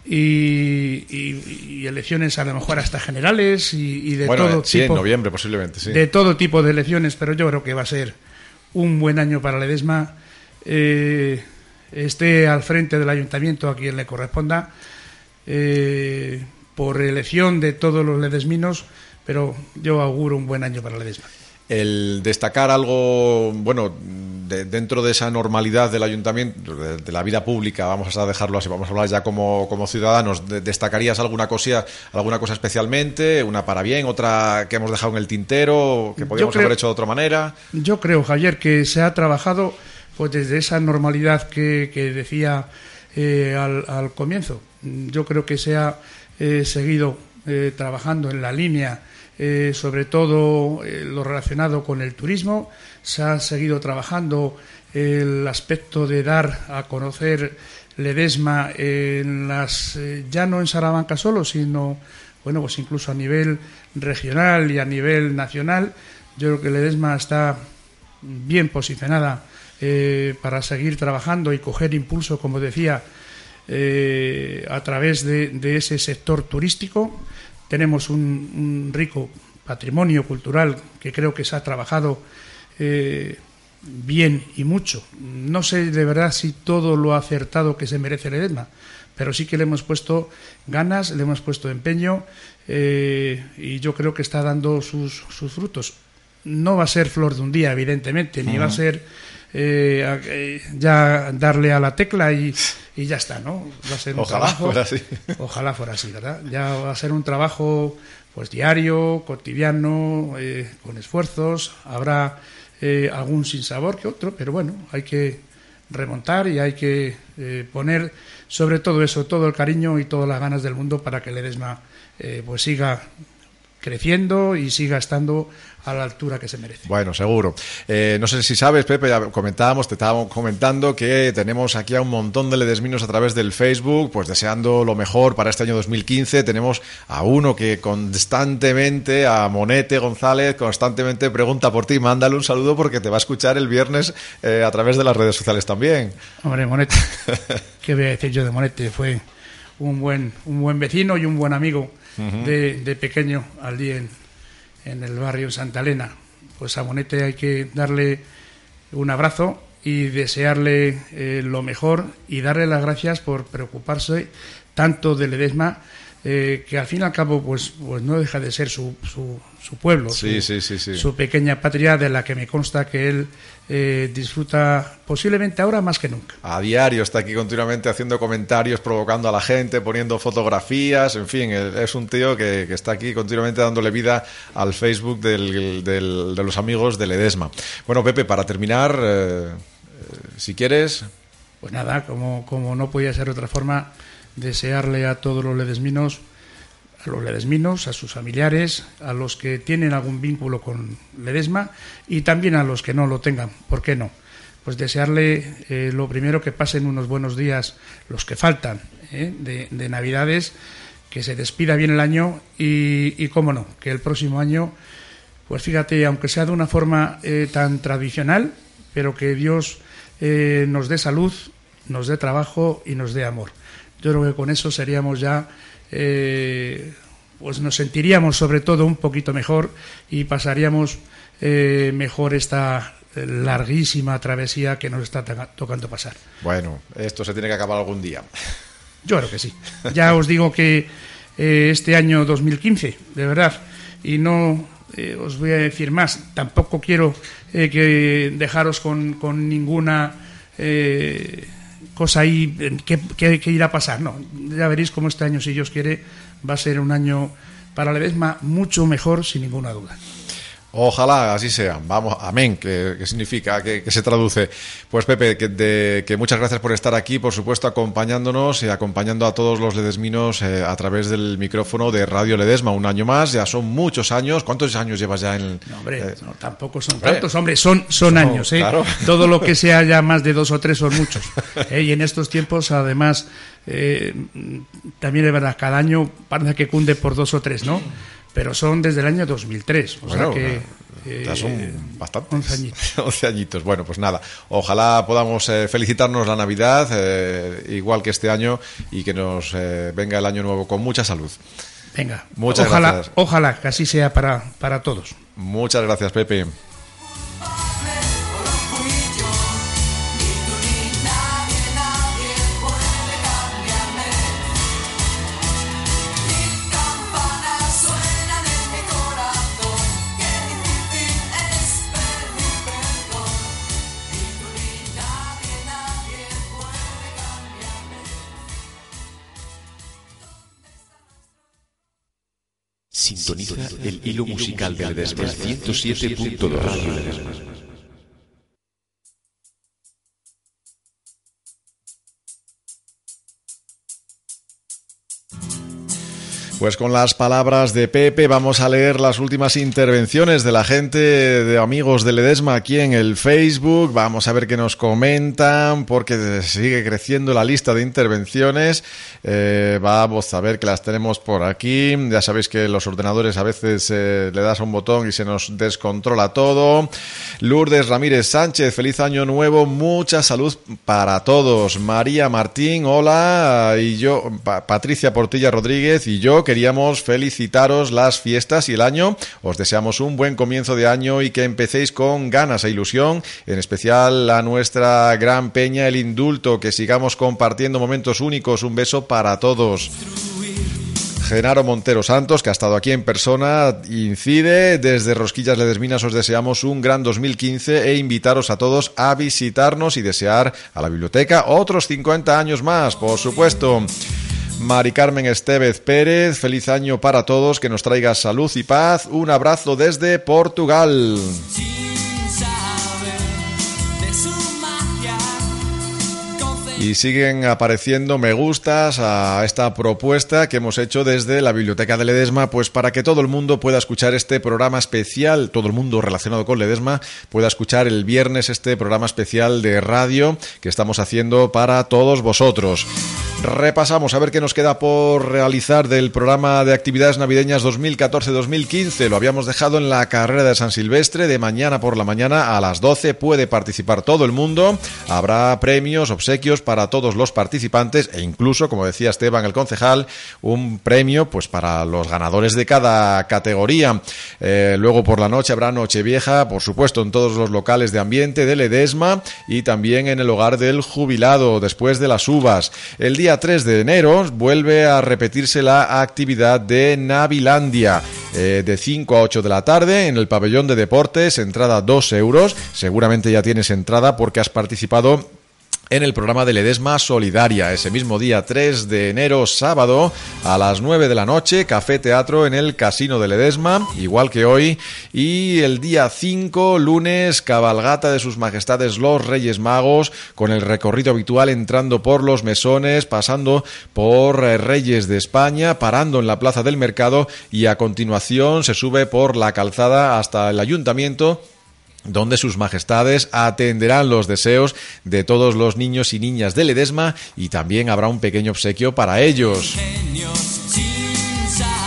y, y- y elecciones a lo mejor hasta generales y, y de bueno, todo eh, sí, en tipo noviembre posiblemente, sí. de todo tipo de elecciones, pero yo creo que va a ser un buen año para Ledesma. Eh, esté al frente del ayuntamiento a quien le corresponda, eh, por elección de todos los ledesminos, pero yo auguro un buen año para Ledesma. El destacar algo, bueno, de- dentro de esa normalidad del ayuntamiento, de, de la vida pública, vamos a dejarlo así, vamos a hablar ya como, como ciudadanos, de- ¿destacarías alguna cosa, alguna cosa especialmente? ¿Una para bien, otra que hemos dejado en el tintero, que podríamos creo- haber hecho de otra manera? Yo creo, Javier, que se ha trabajado pues desde esa normalidad que, que decía eh, al, al comienzo. Yo creo que se ha eh, seguido eh, trabajando en la línea, eh, sobre todo eh, lo relacionado con el turismo. Se ha seguido trabajando el aspecto de dar a conocer Ledesma en las eh, ya no en Salamanca solo, sino bueno, pues incluso a nivel regional y a nivel nacional. Yo creo que Ledesma está bien posicionada para seguir trabajando y coger impulso, como decía, a través de ese sector turístico. Tenemos un, un rico patrimonio cultural que creo que se ha trabajado eh, bien y mucho. No sé de verdad si todo lo acertado que se merece Ledesma, pero sí que le hemos puesto ganas, le hemos puesto empeño eh, y yo creo que está dando sus, sus frutos. No va a ser flor de un día, evidentemente, ni va a ser eh, eh, ya darle a la tecla y, y ya está, ¿no? Va a ser un Ojalá trabajo. fuera así. Ojalá fuera así, ¿verdad? Ya va a ser un trabajo pues diario, cotidiano, eh, con esfuerzos. Habrá eh, algún sinsabor que otro, pero bueno, hay que remontar y hay que eh, poner sobre todo eso, todo el cariño y todas las ganas del mundo para que Ledesma eh, pues siga creciendo y siga estando a la altura que se merece. Bueno, seguro. Eh, no sé si sabes, Pepe, ya comentábamos, te estábamos comentando que tenemos aquí a un montón de ledesminos a través del Facebook, pues deseando lo mejor para este año 2015. Tenemos a uno que constantemente, a Monete González, constantemente pregunta por ti. Mándale un saludo porque te va a escuchar el viernes eh, a través de las redes sociales también. Hombre, Monete, ¿qué voy a decir yo de Monete? Fue un buen, un buen vecino y un buen amigo De, de pequeño allí en, en el barrio Santa Elena. Pues a Monete hay que darle un abrazo y desearle eh, lo mejor y darle las gracias por preocuparse tanto de Ledesma, eh, que al fin y al cabo pues, pues no deja de ser su, su, su pueblo, Sí, su, sí, sí, sí. su pequeña patria de la que me consta que él eh, disfruta posiblemente ahora más que nunca. A diario está aquí continuamente haciendo comentarios, provocando a la gente, poniendo fotografías, en fin, es un tío que, que está aquí continuamente dándole vida al Facebook del- del- de los amigos de Ledesma. Bueno, Pepe, para terminar, eh, eh, si quieres, Pues nada, como, como no podía ser de otra forma, desearle a todos los ledesminos, a los ledesminos, a sus familiares, a los que tienen algún vínculo con Ledesma y también a los que no lo tengan, ¿por qué no? Pues desearle eh, lo primero que pasen unos buenos días, los que faltan ¿eh? de, de Navidades, que se despida bien el año y, cómo no, que el próximo año, pues fíjate, aunque sea de una forma eh, tan tradicional, pero que Dios nos dé salud, nos dé trabajo y nos dé amor. Yo creo que con eso seríamos ya eh, pues nos sentiríamos sobre todo un poquito mejor y pasaríamos eh, mejor esta larguísima travesía que nos está toca- tocando pasar. Bueno, esto se tiene que acabar algún día. Yo creo que sí. Ya os digo que eh, este año 2015, de verdad, y no eh, os voy a decir más, tampoco quiero que dejaros con, con ninguna eh, cosa ahí que- que irá a pasar. No, ya veréis cómo este año, si Dios quiere, va a ser un año para Ledesma mucho mejor, sin ninguna duda. Ojalá así sea. Vamos, amén, que, que significa, que, que se traduce. Pues Pepe, que, de- que muchas gracias por estar aquí, por supuesto, acompañándonos y acompañando a todos los ledesminos eh, a través del micrófono de Radio Ledesma. Un año más, ya son muchos años. ¿Cuántos años llevas ya en...? No, hombre, no, tampoco son hombre. tantos, hombre, son, son No, años, ¿eh? claro. Todo lo que sea ya más de dos o tres son muchos. ¿eh? Y en estos tiempos, además, eh, también es verdad, cada año parece que cunde por dos o tres, ¿no? Pero son desde el año 2003, o Bueno, sea que... ya eh, son bastantes. 11 añitos. 11 añitos. Bueno, pues nada. Ojalá podamos eh, felicitarnos la Navidad, eh, igual que este año, y que nos eh, venga el año nuevo con mucha salud. Venga, Muchas ojalá, gracias. ojalá que así sea para, para todos. Muchas gracias, Pepe. Sintoniza el hilo musical de Ledesma 107.2 Pues con las palabras de Pepe vamos a leer las últimas intervenciones de la gente, de amigos de Ledesma aquí en el Facebook. Vamos a ver qué nos comentan porque sigue creciendo la lista de intervenciones. Eh, vamos a ver que las tenemos por aquí. Ya sabéis que los ordenadores a veces eh, le das a un botón y se nos descontrola todo. Lourdes Ramírez Sánchez, feliz año nuevo, mucha salud para todos. María Martín, hola. Y yo, Pa- Patricia Portilla Rodríguez y yo queríamos felicitaros las fiestas y el año. Os deseamos un buen comienzo de año y que empecéis con ganas e ilusión, en especial a nuestra gran peña, el indulto, que sigamos compartiendo momentos únicos. Un beso para todos. Genaro Montero Santos, que ha estado aquí en persona, incide. Desde Rosquillas Ledesminas os deseamos un gran 2015 e invitaros a todos a visitarnos y desear a la biblioteca otros 50 años más, por supuesto. Mari Carmen Estevez Pérez, feliz año para todos, que nos traiga salud y paz. Un abrazo desde Portugal. Y siguen apareciendo me gustas a esta propuesta que hemos hecho desde la Biblioteca de Ledesma, pues para que todo el mundo pueda escuchar este programa especial, todo el mundo relacionado con Ledesma pueda escuchar el viernes este programa especial de radio que estamos haciendo para todos vosotros. Repasamos a ver qué nos queda por realizar del programa de actividades navideñas 2014-2015. Lo habíamos dejado en la carrera de San Silvestre de mañana por la mañana a las 12. Puede participar todo el mundo. Habrá premios, obsequios para todos los participantes e incluso, como decía Esteban el concejal, un premio pues para los ganadores de cada categoría. Eh, luego por la noche habrá Nochevieja, por supuesto, en todos los locales de ambiente de Ledesma y también en el hogar del jubilado después de las uvas. El día 3 de enero vuelve a repetirse la actividad de Navilandia eh, de 5 a 8 de la tarde en el pabellón de deportes, entrada 2 euros. Seguramente ya tienes entrada porque has participado en el programa de Ledesma Solidaria. Ese mismo día 3 de enero, sábado, a las 9 de la noche, Café Teatro en el Casino de Ledesma, igual que hoy. Y el día 5, lunes, cabalgata de sus majestades los Reyes Magos, con el recorrido habitual entrando por los mesones, pasando por eh, Reyes de España, parando en la Plaza del Mercado y a continuación se sube por la calzada hasta el ayuntamiento donde sus majestades atenderán los deseos de todos los niños y niñas de Ledesma y también habrá un pequeño obsequio para ellos.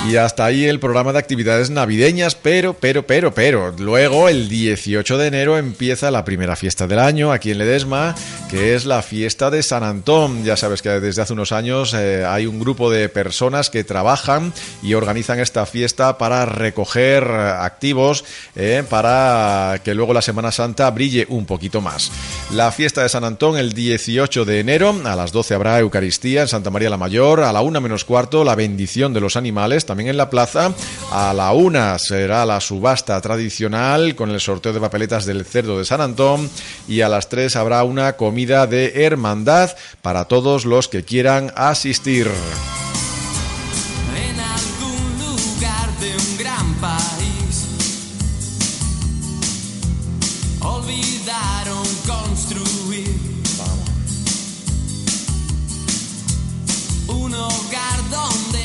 Y hasta ahí el programa de actividades navideñas, pero, pero, pero, pero. Luego, el 18 de enero, empieza la primera fiesta del año aquí en Ledesma, que es la fiesta de San Antón. Ya sabes que desde hace unos años eh, hay un grupo de personas que trabajan y organizan esta fiesta para recoger activos eh, para que luego la Semana Santa brille un poquito más. La fiesta de San Antón el 18 de enero, a las 12 habrá Eucaristía en Santa María la Mayor, a la 1 menos cuarto la bendición de los animales, también en la plaza, a la 1 será la subasta tradicional con el sorteo de papeletas del cerdo de San Antón y a las 3 habrá una comida de hermandad para todos los que quieran asistir.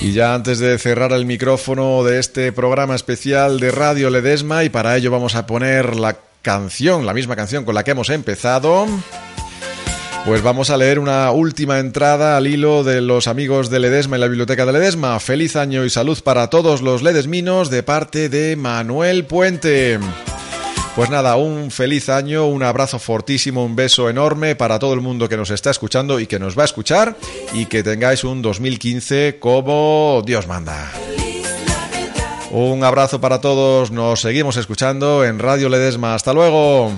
Y ya antes de cerrar el micrófono de este programa especial de Radio Ledesma, y para ello vamos a poner la canción, la misma canción con la que hemos empezado. Pues vamos a leer una última entrada al hilo de los amigos de Ledesma y la biblioteca de Ledesma. Feliz año y salud para todos los ledesminos de parte de Manuel Puente. Pues nada, un feliz año, un abrazo fortísimo, un beso enorme para todo el mundo que nos está escuchando y que nos va a escuchar y que tengáis un 2015 como Dios manda. Un abrazo para todos, nos seguimos escuchando en Radio Ledesma. Hasta luego.